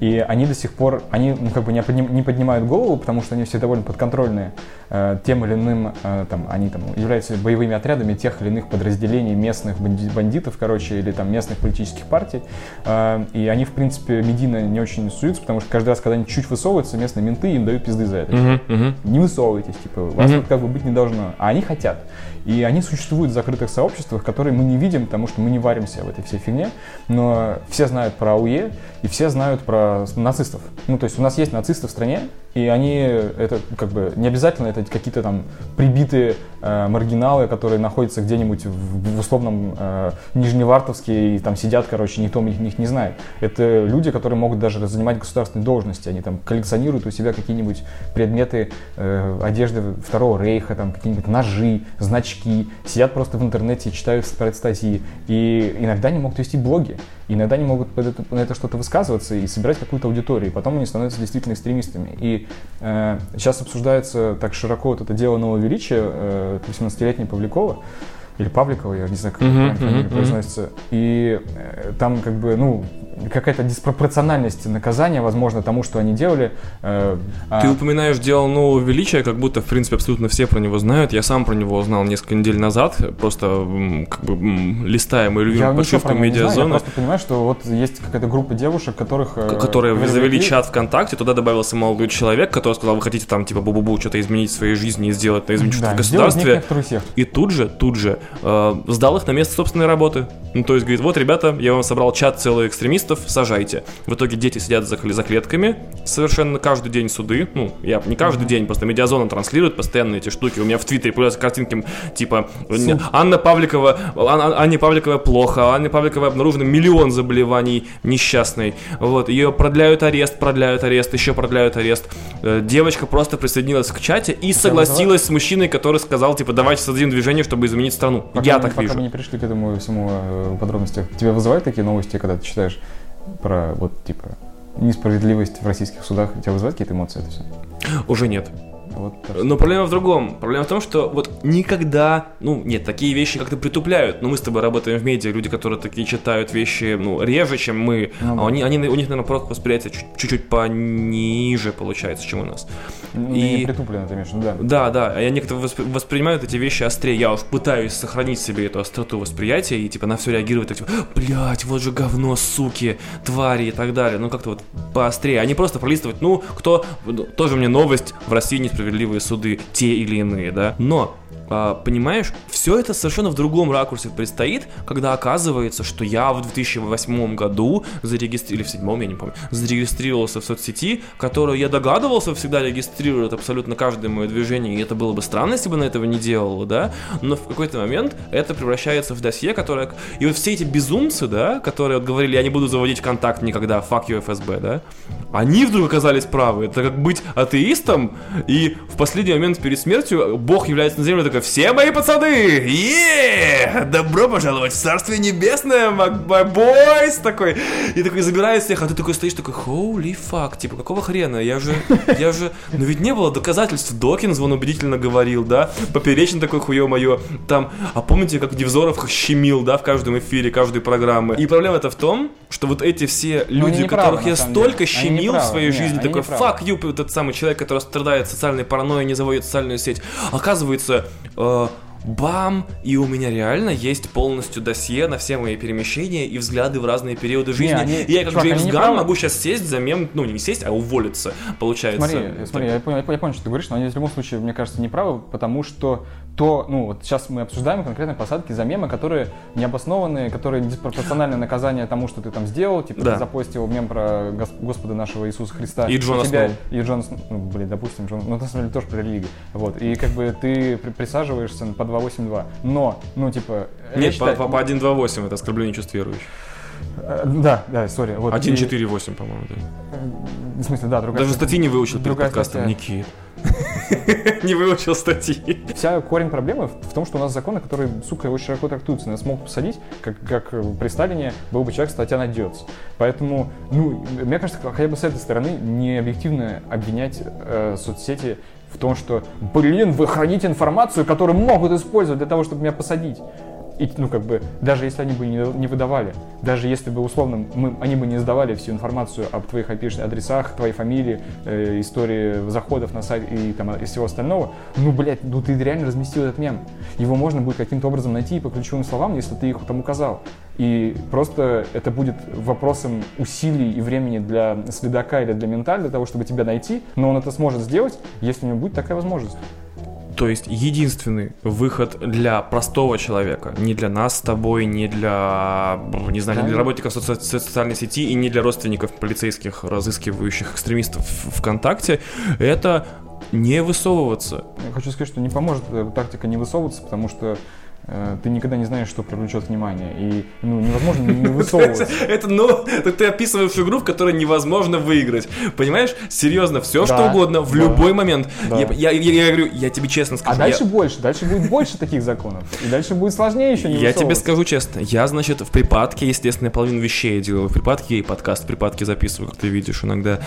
И они до сих пор, они ну, как бы не, подним, не поднимают голову, потому что они все довольно подконтрольные э, тем или иным, э, там, они там являются боевыми отрядами тех или иных подразделений местных бандитов, короче, или там местных политических партий. Э, и они, в принципе, медийно не очень суются, потому что каждый раз, когда они чуть высовываются, местные менты им дают пизды за это. Uh-huh, uh-huh. Не высовывайтесь, типа, вас uh-huh. как бы быть не должно. А они хотят. И они существуют в закрытых сообществах, которые мы не видим, потому что мы не варимся в этой всей фигне. Но все знают про АУЕ, и все знают про нацистов. Ну, то есть у нас есть нацисты в стране, и они, это как бы не обязательно это какие-то там прибитые э, маргиналы, которые находятся где-нибудь в, в условном э, Нижневартовске и там сидят, короче, никто их, них не знает. Это люди, которые могут даже занимать государственные должности, они там коллекционируют у себя какие-нибудь предметы э, одежды Второго Рейха, там какие-нибудь ножи, значки, сидят просто в интернете читают статьи, и иногда они могут вести блоги, иногда они могут на это что-то высказываться и собирать какую-то аудиторию, и потом они становятся действительно экстремистами. И э, сейчас обсуждается так широко вот это дело нового величия э, 18-летней Павлякова, или Павликова, я не знаю, как uh-huh, uh-huh, произносится. И э, там как бы, ну, какая-то диспропорциональность наказания, возможно, тому, что они делали. Э, а Ты а... упоминаешь дело нового величия, как будто, в принципе, абсолютно все про него знают. Я сам про него узнал несколько недель назад, просто как бы листая мою любимую подшивку медиазоны. Я просто понимаю, что вот есть какая-то группа девушек, которых... Э, которые завели чат ВКонтакте, туда добавился молодой человек, который сказал, вы хотите там, типа, бу-бу-бу, что-то изменить в своей жизни и сделать, изменить да, что-то в государстве. И тут же, тут же э, сдал их на место собственной работы. Ну, то есть, говорит, вот, ребята, я вам собрал чат целых экстремистов, сажайте. В итоге дети сидят за, за клетками, совершенно каждый день суды. Ну, я не каждый день, просто медиазона транслирует постоянно эти штуки. У меня в Твиттере появляются картинки типа Суд. Анна Павликова, Ан, Анне Павликовой плохо, Анне Павликовой обнаружено миллион заболеваний несчастной. Вот, ее продляют арест, продляют арест, еще продляют арест. Э, девочка просто присоединилась к чате и согласилась с мужчиной, который сказал, типа, давайте создадим движение, чтобы изменить страну. Пока я мы, так пока вижу. мы не пришли к этому всему подробности. Тебя вызывают такие новости, когда ты читаешь про вот типа несправедливость в российских судах, тебя вызывает какие-то эмоции это все? Уже нет. Вот, но проблема в другом. Проблема в том, что вот никогда, ну, нет, такие вещи как-то притупляют. Но мы с тобой работаем в медиа, люди, которые такие читают вещи, ну, реже, чем мы. Ну, а они, они, у них, наверное, просто восприятие чуть-чуть пониже получается, чем у нас. Ну, и притуплено, ты имеешь да. Да, да. А некоторые воспринимают эти вещи острее. Я уж пытаюсь сохранить себе эту остроту восприятия и, типа, на все реагировать, так, типа, блядь, вот же говно, суки, твари и так далее. Ну, как-то вот поострее. А не просто пролистывать, ну, кто, ну, тоже мне новость, в России не справедливые суды, те или иные, да. Но а, понимаешь, все это совершенно в другом ракурсе предстоит, когда оказывается, что я в 2008 году зарегистрировался, или в седьмом, я не помню, зарегистрировался в соцсети, которую я догадывался всегда регистрирует абсолютно каждое мое движение, и это было бы странно, если бы на этого не делал, да, но в какой-то момент это превращается в досье, которое... И вот все эти безумцы, да, которые вот говорили, я не буду заводить контакт никогда, fuck you ФСБ, да, они вдруг оказались правы. Это как быть атеистом, и в последний момент перед смертью Бог является на земле я такой, все мои пацаны, е добро пожаловать в Царствие Небесное, бойс, такой. И такой забирает всех, а ты такой стоишь, такой, holy fuck, типа, какого хрена, я же, я же, ну ведь не было доказательств, Докинс, он убедительно говорил, да, Поперечный такой, хуе мое, там, а помните, как Невзоров щемил, да, в каждом эфире, каждой программы. И проблема это в том, что вот эти все люди, которых на я столько деле. Щемил в своей Не, жизни, такой, fuck you, этот самый человек, который страдает социальной паранойей, не заводит социальную сеть. Оказывается, э, бам, и у меня реально есть полностью досье на все мои перемещения и взгляды в разные периоды жизни. они- и я как чувак, Джеймс они не Ган правы. могу сейчас сесть за мем, ну не сесть, а уволиться, получается. Смотри, смотри, я понял, я понял, что ты говоришь, но они в любом случае, мне кажется, неправы, потому что то, ну, вот сейчас мы обсуждаем конкретно посадки за мемы, которые необоснованные, которые диспропорциональное наказание тому, что ты там сделал, типа Да. ты запостил мем про Гос- Господа нашего Иисуса Христа. И Джона тебя, Сноу. И Джон ну, блин, допустим, Джон, ну, на самом деле тоже про религию. Вот, и как бы ты при- присаживаешься по 282, но, ну, типа... я Нет, считаю- по, по 1.2.8 это оскорбление чувств верующих. Э, Да, да, сори. Вот, и- 1.4.8, по-моему, да. В смысле, да, другая Даже статьи не выучил перед подкастом, статья. Никит. Не выучил статьи. Вся корень проблемы в том, что у нас законы, которые, сука, очень широко трактуются. Нас могут посадить, как, как э, при Сталине был бы человек, статья найдется. Поэтому, ну, мне кажется, хотя бы с этой стороны не объективно обвинять э, соцсети в том, что, блин, вы храните информацию, которую могут использовать для того, чтобы меня посадить. И, ну, как бы, даже если они бы не, не выдавали, даже если бы, условно, мы, они бы не сдавали всю информацию об твоих IP адресах, твоей фамилии, э, истории заходов на сайт и, там, и всего остального, ну, блядь, ну, ты реально разместил этот мем. Его можно будет каким-то образом найти по ключевым словам, если ты их там указал. И просто это будет вопросом усилий и времени для следака или для мента, для того, чтобы тебя найти, но он это сможет сделать, если у него будет такая возможность. То есть единственный выход для простого человека, не для нас с тобой, не для, не знаю, не для работников соци- социальной сети и не для родственников полицейских, разыскивающих экстремистов ВКонтакте, это не высовываться. Я хочу сказать, что не поможет э, тактика не высовываться, потому что ты никогда не знаешь, что привлечет внимание. И ну, невозможно не высовываться. Это, ну, ты описываешь игру, в которой невозможно выиграть. Понимаешь? Серьезно, все что угодно, в любой момент. Я, говорю, я тебе честно скажу. А дальше больше, дальше будет больше таких законов. И дальше будет сложнее еще не Я тебе скажу честно, я, значит, в припадке, естественно, половину вещей делаю. В припадке я и подкаст в припадке записываю, как ты видишь иногда.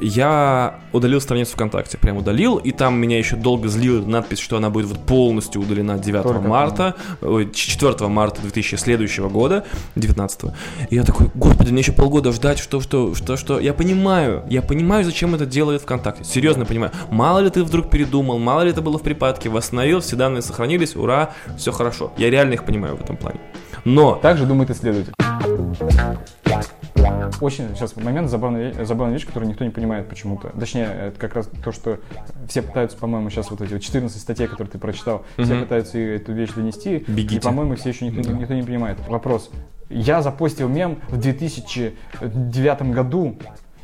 Я удалил страницу ВКонтакте, прям удалил, и там меня еще долго злила надпись, что она будет вот полностью удалена 9 Только марта, ой, 4 марта 2000 следующего года, 19 И я такой, господи, мне еще полгода ждать, что, что, что, что. Я понимаю, я понимаю, зачем это делает ВКонтакте. Серьезно понимаю. Мало ли ты вдруг передумал, мало ли это было в припадке, восстановил, все данные сохранились, ура, все хорошо. Я реально их понимаю в этом плане. Но Так же думает исследователь. Очень сейчас момент забавная, забавная вещь, которую никто не понимает почему-то. Точнее, это как раз то, что все пытаются, по-моему, сейчас вот эти вот 14 статей, которые ты прочитал, все Мгм. пытаются эту вещь донести. Бегите. И, по-моему, все еще никто, Да. никто не понимает. Вопрос. Я запостил мем в 2009 году,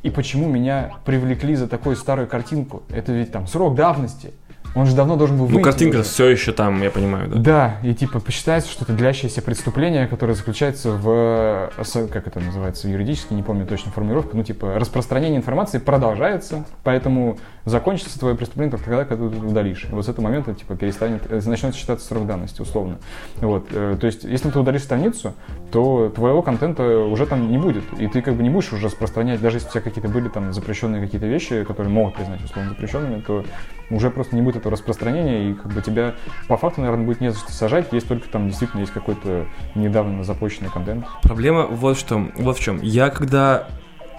и почему меня привлекли за такую старую картинку? Это ведь там срок давности. Он же давно должен был ну выйти картинка уже. все еще там, я понимаю, да. Да, и типа посчитается, что это длящееся преступление, которое заключается в, э, как это называется юридически, не помню точно формулировку, ну типа распространение информации продолжается, поэтому закончится твое преступление только тогда, когда ты удалишь. И вот с этого момента типа перестанет, э, начнет считаться срок давности, условно. Вот, э, то есть, если ты удалишь страницу, то твоего контента уже там не будет, и ты как бы не будешь уже распространять, даже если у тебя какие-то были там запрещенные какие-то вещи, которые могут признать условно запрещенными, то уже просто не будет этого распространения, и как бы тебя по факту, наверное, будет не за что сажать, есть только там действительно есть какой-то недавно запущенный контент. Проблема вот в чем, вот в чем. Я когда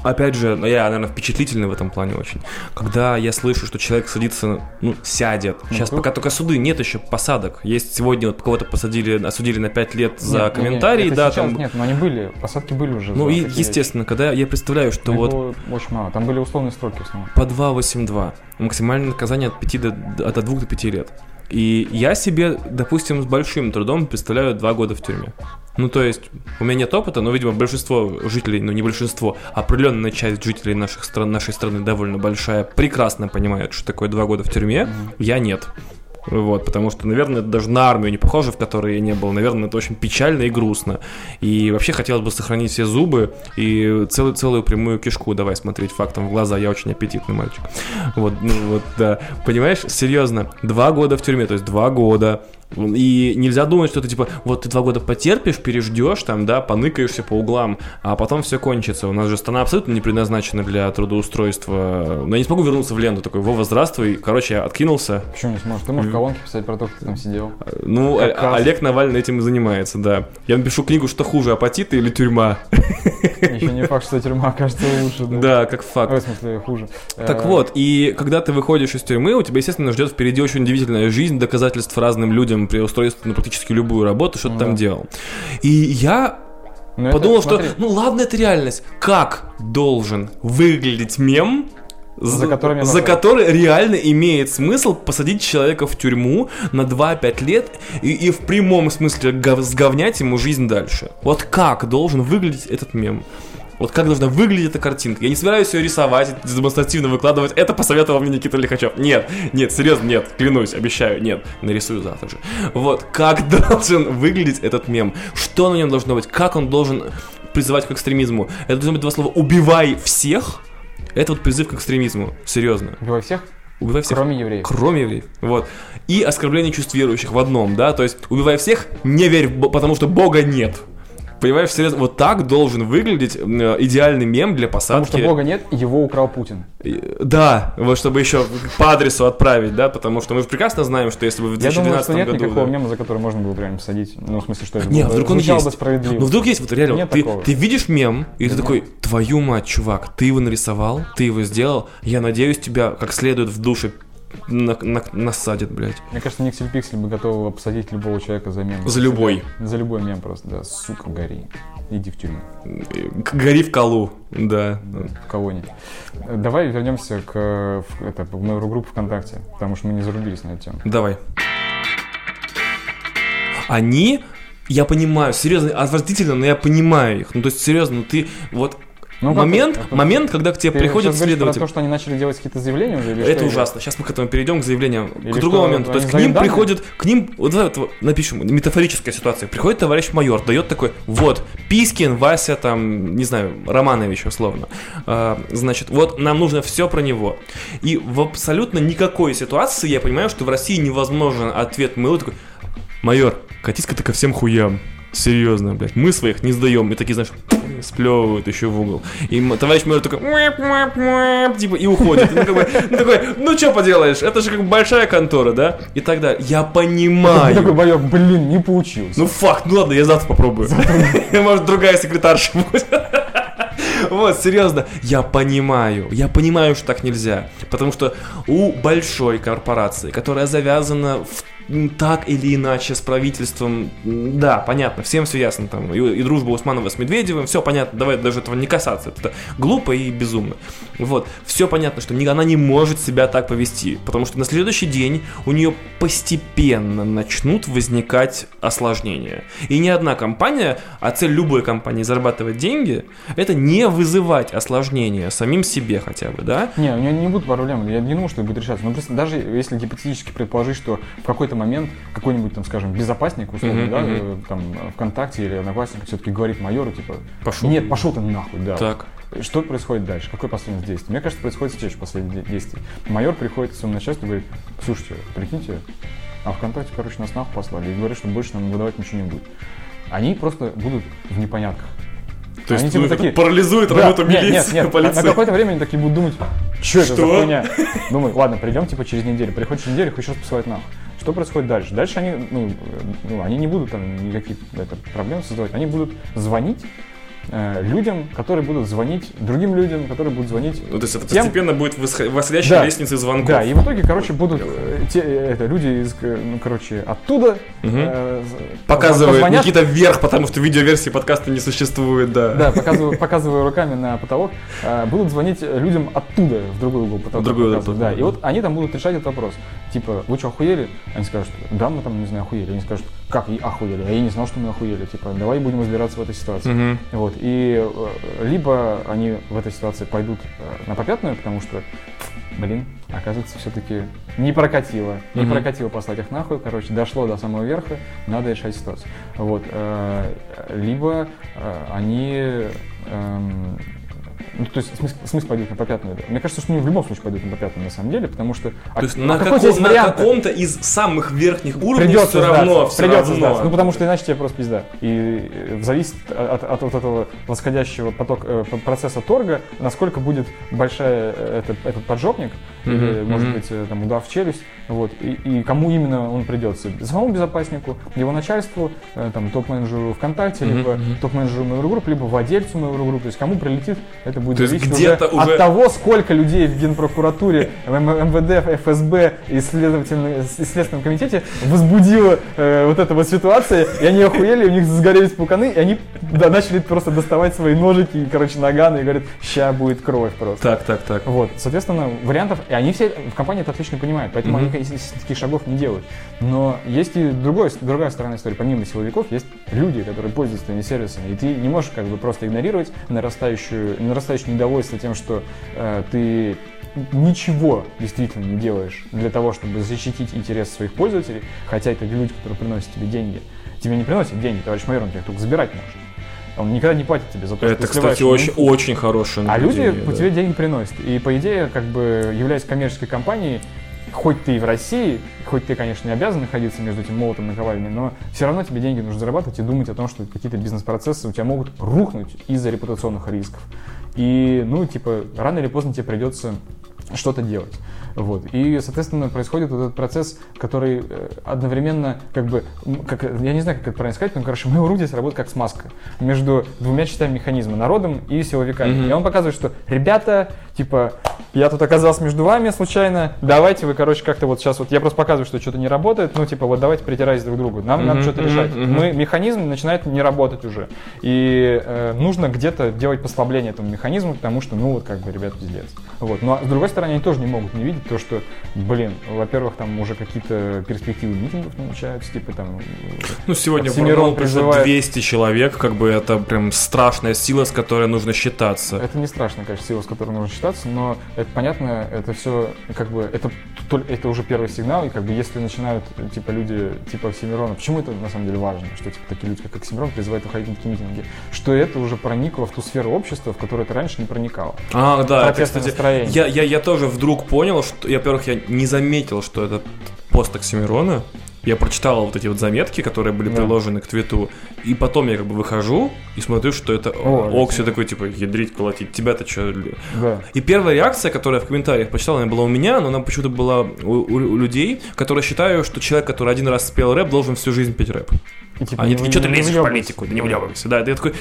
Опять же, ну, я, наверное, впечатлительный в этом плане очень. Когда я слышу, что человек садится, ну, сядет. Сейчас Ну, пока только суды, нет еще посадок. Есть сегодня вот кого-то посадили, осудили на 5 лет за Нет, нет, комментарии, это да, сейчас там. Нет, но они были, посадки были уже. Ну и естественно, когда я представляю, что вещи. вот очень мало. Там были условные сроки в основном. по 282. Максимальное наказание от 5 до, до- от 2 до 5 лет. И я себе, допустим, с большим трудом представляю 2 года в тюрьме. Ну, то есть, у меня нет опыта, но, видимо, большинство жителей, ну, не большинство, определенная часть жителей наших стран, нашей страны довольно большая, прекрасно понимает, что такое 2 года в тюрьме. Я нет. Вот, потому что, наверное, это даже на армию не похоже, в которой я не был. Наверное, это очень печально и грустно. И вообще хотелось бы сохранить все зубы и целую, целую прямую кишку давай смотреть фактом в глаза. Я очень аппетитный мальчик. Вот, ну вот, да. Понимаешь, серьезно, два года в тюрьме, то есть два года и нельзя думать, что ты типа, вот ты два года потерпишь, переждешь там, да, поныкаешься по углам, а потом все кончится. У нас же страна абсолютно не предназначена для трудоустройства. Но я не смогу вернуться в ленту такой, Вова, здравствуй. Короче, я откинулся. Почему не сможешь? Ты можешь колонки писать про то, как ты там сидел. Ну, как а- Олег Навальный этим и занимается, да. Я напишу книгу, что хуже, апатиты или тюрьма. Еще не факт, что тюрьма окажется лучше, да? Да, как факт. В смысле, хуже. Так э, вот, и когда ты выходишь из тюрьмы, у тебя, естественно, ждет впереди очень удивительная жизнь, доказательств разным людям, при устройстве на практически любую работу, что ну, ты там делал. И я Но подумал, это, что, ну ладно, это реальность. Как должен выглядеть мем, за, за который реально имеет смысл посадить человека в тюрьму на 2-5 лет и, и в прямом смысле гов, сговнять ему жизнь дальше. Вот как должен выглядеть этот мем? Вот как должна выглядеть эта картинка. Я не собираюсь ее рисовать, демонстративно выкладывать. Это посоветовал мне Никита Лихачев. Нет, нет, серьезно, нет, клянусь, обещаю, нет. Нарисую завтра же. Вот, как должен выглядеть этот мем? Что на нем должно быть? Как он должен призывать к экстремизму? Это должно быть два слова «убивай всех». Это вот призыв к экстремизму, серьезно. Убивай всех? Убивай всех. Кроме евреев. Кроме евреев. Вот. И оскорбление чувств верующих в одном, да, то есть убивай всех, не верь, потому что Бога нет. Понимаешь, серьезно, вот так должен выглядеть э, идеальный мем для посадки. Потому что бога нет, его украл Путин. Да, вот чтобы еще по адресу отправить, да, потому что мы прекрасно знаем, что если бы в 2012 Я думаю, что нет году... никакого да. мема, за который можно было прям посадить. Ну, в смысле, что это Нет, вдруг он есть. бы справедливо. Ну, вдруг есть, вот реально, нет ты, ты видишь мем, и ты такой, твою мать, чувак, ты его нарисовал, ты его сделал, я надеюсь, тебя как следует в душе на, на, насадит, блядь. Мне кажется, Никсель Пиксель бы готов посадить любого человека за мем. За любой. За любой мем просто, да. Сука, гори. Иди в тюрьму. Гори в колу, да. В колонии. Давай вернемся к это, в мою группу ВКонтакте, потому что мы не зарубились на эту тему. Давай. Они я понимаю, серьезно, отвратительно, но я понимаю их. Ну, то есть, серьезно, ну, ты вот ну, момент, как, момент, когда к тебе приходит следователь. Про то, что они начали делать какие-то заявления уже? Или это ужасно. Сейчас мы к этому перейдем к заявлениям. Или к другому моменту. То есть к ним данные? приходит, к ним, вот вот, напишем, метафорическая ситуация. Приходит товарищ майор, дает такой, вот, Пискин, Вася, там, не знаю, Романович, условно. А, значит, вот нам нужно все про него. И в абсолютно никакой ситуации я понимаю, что в России невозможен ответ мыло такой, майор, катись-ка ты ко всем хуям. Серьезно, блядь. Мы своих не сдаем. И такие, знаешь, сплевывают еще в угол. И товарищ майор такой, типа, и уходит. Ну, как бы, ну, такой, ну, что поделаешь, это же как большая контора, да? И тогда я понимаю. Такой майор, блин, не получилось. Ну, факт, ну ладно, я завтра попробую. Может, другая секретарша будет. Вот, серьезно, я понимаю, я понимаю, что так нельзя. Потому что у большой корпорации, которая завязана в так или иначе с правительством, да, понятно, всем все ясно, там, и, и дружба Усманова с Медведевым, все понятно, давай даже этого не касаться, это глупо и безумно. Вот, все понятно, что она не может себя так повести, потому что на следующий день у нее постепенно начнут возникать осложнения. И ни одна компания, а цель любой компании зарабатывать деньги, это не вызывать осложнения самим себе хотя бы, да? Не, у нее не будут проблем, я не думаю, что это будет решаться, но просто даже если гипотетически предположить, что в какой-то момент какой-нибудь там, скажем, безопасник, условно, mm-hmm, да, mm-hmm. там ВКонтакте или Одноклассник все-таки говорит майору, типа, пошел. Нет, пошел ты нахуй, да. Так. Что происходит дальше? Какое последнее действие? Мне кажется, происходит следующее последнее действие. Майор приходит к своему начальству и говорит, слушайте, прикиньте, а ВКонтакте, короче, нас нахуй послали и говорят, что больше нам выдавать ничего не будет. Они просто будут в непонятках. То есть они, типа, такие, парализует да, работу милиции, нет, нет, полиции. На какое-то время они такие будут думать, что это за хуйня? Думаю, ладно, придем типа через неделю. Приходит через неделю, их еще раз посылать нахуй. Что происходит дальше? Дальше они, ну, ну, они не будут там никаких это, проблем создавать. Они будут звонить людям, которые будут звонить другим людям, которые будут звонить. Ну, то есть это тем... постепенно будет восходящая да. лестница звонков. Да, и в итоге, короче, будут э, те, это, люди из, э, ну, короче, оттуда угу. э, показывают позвонят. Никита вверх, потому что видеоверсии подкаста не существует, да. Да, показываю, показываю руками на потолок, э, будут звонить людям оттуда в другой угол потолка. Другой угол, да. И вот они там будут решать этот вопрос. Типа, вы что, охуели? Они скажут, да, мы там, не знаю, охуели. Они скажут, как охуели? А я не знал, что мы охуели. Типа, давай будем разбираться в этой ситуации. Угу. Вот. И э, либо они в этой ситуации пойдут э, на попятную, потому что блин, оказывается, все-таки не прокатило. Не прокатило послать их нахуй. Короче, дошло до самого верха, надо решать ситуацию. Вот. э, Либо они... ну, то есть смысл, смысл пойдут на попятную. да. Мне кажется, что они в любом случае пойдут на попятную, на самом деле, потому что... а- То есть а на, какой како- здесь на вариант? каком-то из самых верхних уровней Придется все равно, сдаться, все придется равно. сдаться. Ну, потому что иначе тебе просто пизда. И зависит от, от вот этого восходящего поток, э, процесса торга, насколько будет большая э, этот, этот поджопник, или, может быть, э, там, удар в челюсть, вот, и, и кому именно он придется. Самому безопаснику, его начальству, там, топ-менеджеру ВКонтакте, Мгм, либо топ-менеджеру Mail.ru, либо владельцу Mail.ru, то есть кому прилетит, это будет То зависеть уже, уже- от того, сколько людей в Генпрокуратуре, МВД, ФСБ и следовательно- и Следственном комитете возбудила э, вот эта вот ситуация, и они охуели, у них загорелись пуканы, и они да, начали просто доставать свои ножики и, короче, наганы, и говорят, ща будет кровь просто. Так, так, так. Вот, соответственно, вариантов, и они все в компании это отлично понимают, поэтому Мгм. они таких шагов не делают. Но есть и другой, другая сторона истории, помимо силовиков, есть люди, которые пользуются твоими сервисами, и ты не можешь как бы просто игнорировать нарастающую, нарастающее недовольство тем, что э, ты ничего действительно не делаешь для того, чтобы защитить интересы своих пользователей, хотя это люди, которые приносят тебе деньги. Тебе не приносят деньги, товарищ майор, он тебе только забирать может. Он никогда не платит тебе за то, что Это, ты сливаешь кстати, очень, очень хорошее а люди по да. тебе деньги приносят. И по идее, как бы являясь коммерческой компанией, хоть ты и в России, хоть ты, конечно, не обязан находиться между этим молотом и наковальней, но все равно тебе деньги нужно зарабатывать и думать о том, что какие-то бизнес-процессы у тебя могут рухнуть из-за репутационных рисков. И, ну, типа, рано или поздно тебе придется что-то делать. Вот. И, соответственно, происходит вот этот процесс, который э, одновременно, как бы, как, я не знаю, как это правильно сказать, но, короче, Mail.ru здесь работает как смазка между двумя частями механизма, народом и силовиками. Мгм. И он показывает, что, ребята, типа, я тут оказался между вами случайно, давайте вы, короче, как-то вот сейчас вот, я просто показываю, что что-то не работает, ну, типа, вот давайте притирайтесь друг к другу, нам надо Мгм, что-то мгм, решать. мгм. Мы, механизм начинает не работать уже. И э, нужно где-то делать послабление этому механизму, потому что, ну, вот, как бы, ребят, пиздец. Вот. Но, с другой стороны, они тоже не могут не видеть то, что, блин, во-первых, там уже какие-то перспективы митингов намечаются, типа, там... Ну, сегодня в Барнаул призывает- 200 человек, как бы это прям страшная сила, с которой нужно считаться. Это не страшная, конечно, сила, с которой нужно считаться, но это понятно, это все, как бы, это, это уже первый сигнал, и как бы если начинают, типа, люди, типа Оксимирона, почему это на самом деле важно, что, типа, такие люди, как Оксимирон, призывают выходить на такие митинги, что это уже проникло в ту сферу общества, в которую это раньше не проникало. А, да, это, кстати, настроение. я, я, я тоже вдруг понял, что, я, во-первых, я не заметил, что это пост Оксимирона. Я прочитал вот эти вот заметки, которые были Да. приложены к твиту, и потом я как бы выхожу и смотрю, что это О, Окси такой, типа, ядрить, колотить, тебя-то что? Да. И первая реакция, которая в комментариях почитала, она была у меня, но она почему-то была у, у- у людей, которые считают, что человек, который один раз спел рэп, должен всю жизнь петь рэп. И, типа, Они такие, что ты лезешь в политику, да не уебывайся. Да, это я такой,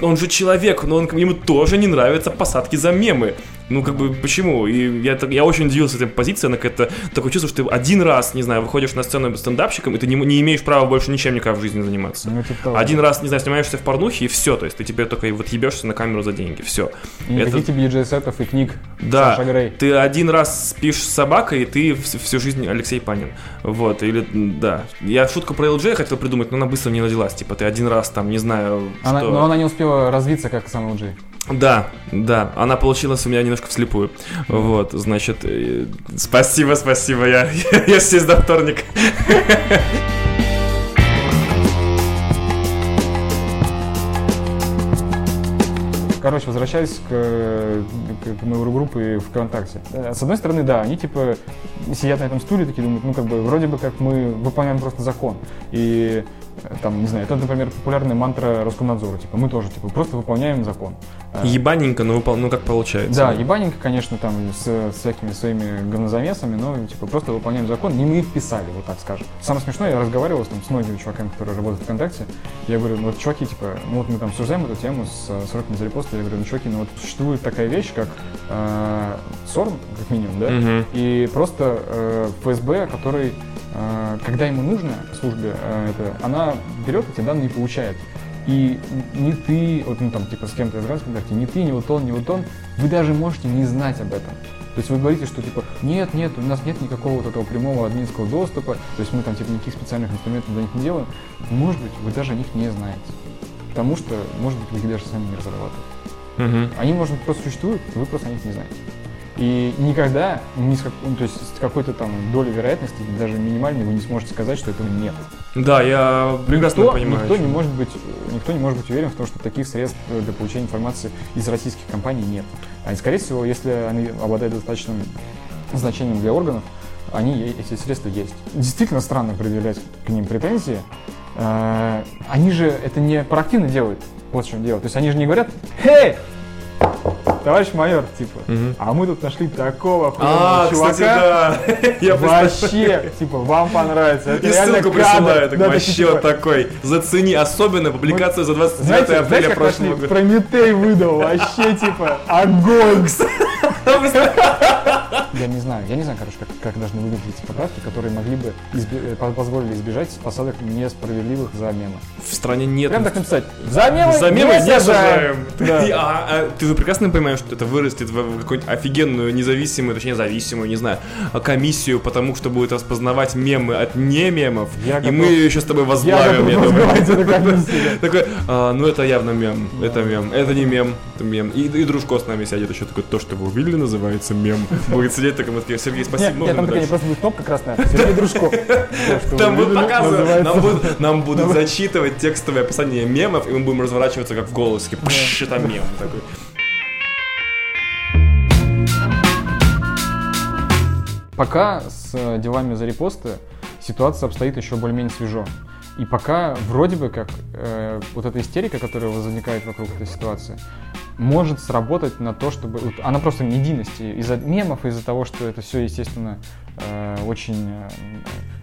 он же человек, но он, ему тоже не нравятся посадки за мемы. Ну, как бы, почему? И я, так- я очень удивился этой позиции, она какая-то такое чувство, что ты один раз, не знаю, выходишь на сцену стендапщиком, и ты не, не имеешь права больше ничем никогда в жизни заниматься. Ну, типа. Один раз, не знаю, снимаешься в порнухе, и все, то есть ты теперь только вот ебешься на камеру за деньги, все. И никаких тебе диджей-сетов и книг Да, Саша Грей. ты один раз спишь с собакой, и ты вс- всю жизнь Алексей Панин. Вот, или, да. Я шутку про LG хотел придумать, но она быстро не родилась. Типа, ты один раз там, не знаю, Она, что... но она не успела развиться, как сам LG. Да, да, она получилась у меня немножко вслепую. Вот, значит, э, спасибо, спасибо, я, я здесь до вторника. Короче, возвращаясь к, к, к моей группе ВКонтакте. Э, С одной стороны, да, они типа сидят на этом стуле, такие думают, ну как бы вроде бы как мы выполняем просто закон. И э, там, не знаю, это, например, популярная мантра Роскомнадзора, типа мы тоже типа просто выполняем закон. Э, Ебаненько, но выпол... ну как получается. Да, ебаненько, конечно, там с, с всякими своими говнозамесами, но типа просто выполняем закон, не мы их писали, вот так скажем. Самое смешное, я разговаривал с, там, с многими чуваками, которые работают в ВКонтакте, я говорю, ну вот чуваки, типа, ну вот мы там обсуждаем эту тему с э, сроками за репосты, я говорю, ну чуваки, ну вот существует такая вещь, как э, СОРМ, как минимум, да, Мгм. и просто э, ФСБ, который, э, когда ему нужно, службе, э, это, она берет эти данные и получает. И ни ты, вот ну там типа с кем-то из в контакте, ни ты, ни вот он, ни вот он, вы даже можете не знать об этом. То есть вы говорите, что типа нет, нет, у нас нет никакого вот этого прямого админского доступа, то есть мы там типа никаких специальных инструментов для них не делаем. Может быть, вы даже о них не знаете. Потому что, может быть, вы их даже сами не разрабатываете. Мгм. Они, может быть, просто существуют, вы просто о них не знаете. И никогда, ни с как- ну, то есть с какой-то там долей вероятности, даже минимальной, вы не сможете сказать, что этого нет. Да, я прекрасно никто, понимаю. никто не может быть, никто не может быть уверен в том, что таких средств для получения информации из российских компаний нет. А скорее всего, если они обладают достаточным значением для органов, они эти средства есть. Действительно странно предъявлять к ним претензии. Э, Они же это не проактивно делают. Вот в чем дело. То есть они же не говорят, «Эй, товарищ майор, типа, Мгм. а мы тут нашли такого А, чувака, кстати, да. Вообще, типа, вам понравится. Это И ссылку кадр». присылаю, так Да, вообще типа, такой. Зацени, особенно публикацию за 29 Знаете, знаете, апреля как прошлого года. Прометей выдал, вообще, типа, огонь. Я не знаю, я не знаю, короче, как, как должны выглядеть эти поправки, которые могли бы изби- э, по- позволили избежать посадок несправедливых за мемы. В стране нет Прям так написать. За мемы, За мемы не сажаем. Да. А, а ты же прекрасно понимаешь, что это вырастет в в какую-нибудь офигенную, независимую, точнее, зависимую, не знаю, комиссию, потому что будет распознавать мемы от не мемов. Я и готов- мы ее еще с тобой Я возглавим, я готов думаю. эту комиссию. Такой, а, ну это явно мем, это мем, это не мем, это мем. И, и дружко с нами сядет еще такой, то, что вы увидели, называется мем. Будет сидеть такой, такие, Сергей, спасибо, Нет, нет, там такая не дальше?» просто будет кнопка красная. Сергей Дружко. То, что Там будут показывать, нам будут, зачитывать текстовое описание мемов, и мы будем разворачиваться как в голосе. Пш, это мем такой. Пока с э, делами за репосты ситуация обстоит еще более-менее свежо. И пока вроде бы как э, вот эта истерика, которая возникает вокруг этой ситуации, может сработать на то, чтобы... вот она просто медийности из-за мемов, из-за того, что это все, естественно, э, очень э,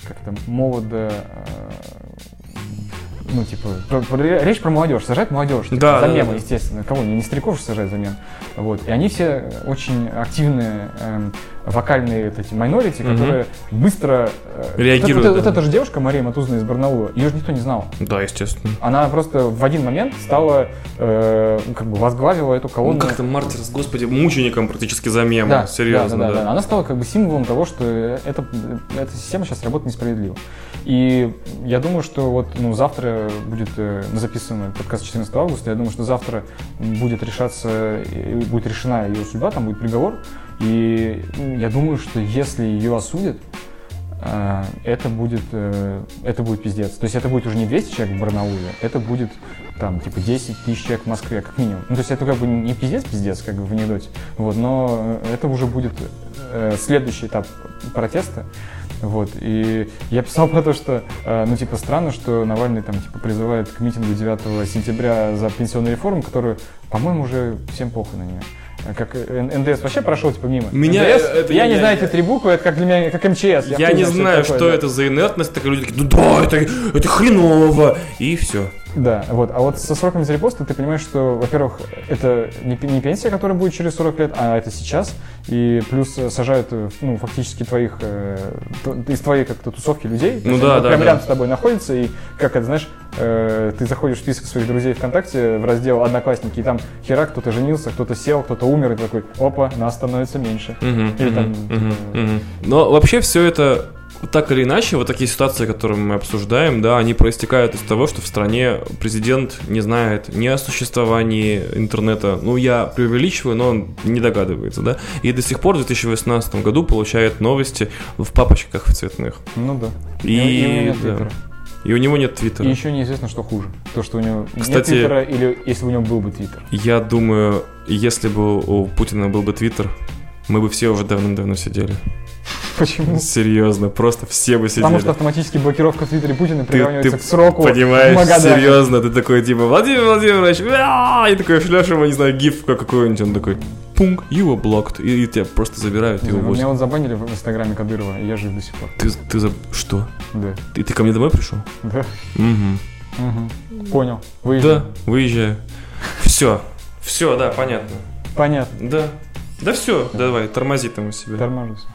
как-то молодо... э, ну, типа, про- про- речь про молодежь, сажать молодежь. типа, Да, за да, мемы, да. естественно. Кого? Не, не стариков же сажать за мем. Вот. И они все очень активные эм, вокальные вот эти майнорити, которые быстро... э, Реагируют, Вот, вот, да. вот эта же девушка, Мария Матузна из Барнаула, ее же никто не знал. Да, естественно. Она просто в один момент стала, э, ну, как бы возглавила эту Он колонну. как-то мартир, господи, мучеником практически за мемы. Да, Серьезно, да, да. да, да. Она стала как бы символом того, что э, эта, система сейчас работает несправедливо. И я думаю, что вот ну, завтра будет э, записан подкаст 14 августа, я думаю, что завтра будет решаться, будет решена ее судьба, там будет приговор. И ну, я думаю, что если ее осудят, э, это будет, э, это будет пиздец. То есть это будет уже не 200 человек в Барнауле, это будет там типа 10 тысяч человек в Москве, как минимум. Ну, то есть это как бы не пиздец-пиздец, как бы в анекдоте. Вот, но э, это уже будет следующий этап протеста. Вот, и я писал про то, что, ну, типа, странно, что Навальный там, типа, призывает к митингу 9 сентября за пенсионную реформу, которую, по-моему, уже всем похуй на нее. А Как НДС вообще прошел, типа, мимо. Меня НДС, это- я, не я- знаю я- эти три буквы, это как для меня, как МЧС. Я, хуй не знаю, знаю, такое, что да. это за инертность, такие люди такие, ну да, это, это хреново, и все. Да, вот. А вот со сроками за репосты ты понимаешь, что, во-первых, это не, не пенсия, которая будет через 40 лет, а это сейчас. И плюс сажают, э, ну, фактически твоих, э, из твоей как-то тусовки людей. Ну да, да, Прям да. рядом с тобой находятся, и как это, знаешь, э, ты заходишь в список своих друзей ВКонтакте в раздел «Одноклассники», и там хера, кто-то женился, кто-то сел, кто-то умер, и ты такой, опа, нас становится меньше. Мгм, Или там, мгм, типа. Но вообще все это так или иначе, вот такие ситуации, которые мы обсуждаем, да, они проистекают из того, что в стране президент не знает ни о существовании интернета. Ну, я преувеличиваю, но он не догадывается, да. И до сих пор в 2018 году получает новости в папочках в цветных. Ну да. И, и у него нет да. Твиттера. И у него нет И твиттера. еще неизвестно, что хуже. То, что у него нет Кстати- Твиттера, или если бы у него был бы Твиттер. Я думаю, если бы у Путина был бы твиттер, мы бы все уже давным-давно сидели. Почему? Серьезно, просто все бы сидели. Потому что автоматически блокировка в Твиттере Путина Ты- приравнивается ты к сроку Понимаешь, серьезно, ты такой типа Владимир Владимирович, «А!» и такой шлешь его, не знаю, гиф какой-нибудь, он такой, пунк, you are blocked, и, и тебя просто забирают знаю, увозят. Меня вот забанили в инстаграме Кадырова, и я жив до сих пор. Ты, ты за... Что? Да. Ты, ты ко мне домой пришел? Да. Угу. Мгм. Понял. Выезжай. Да, выезжаю. Все, все, да, понятно. Понятно. Да. Да все, давай, тормози там у себя. Торможусь.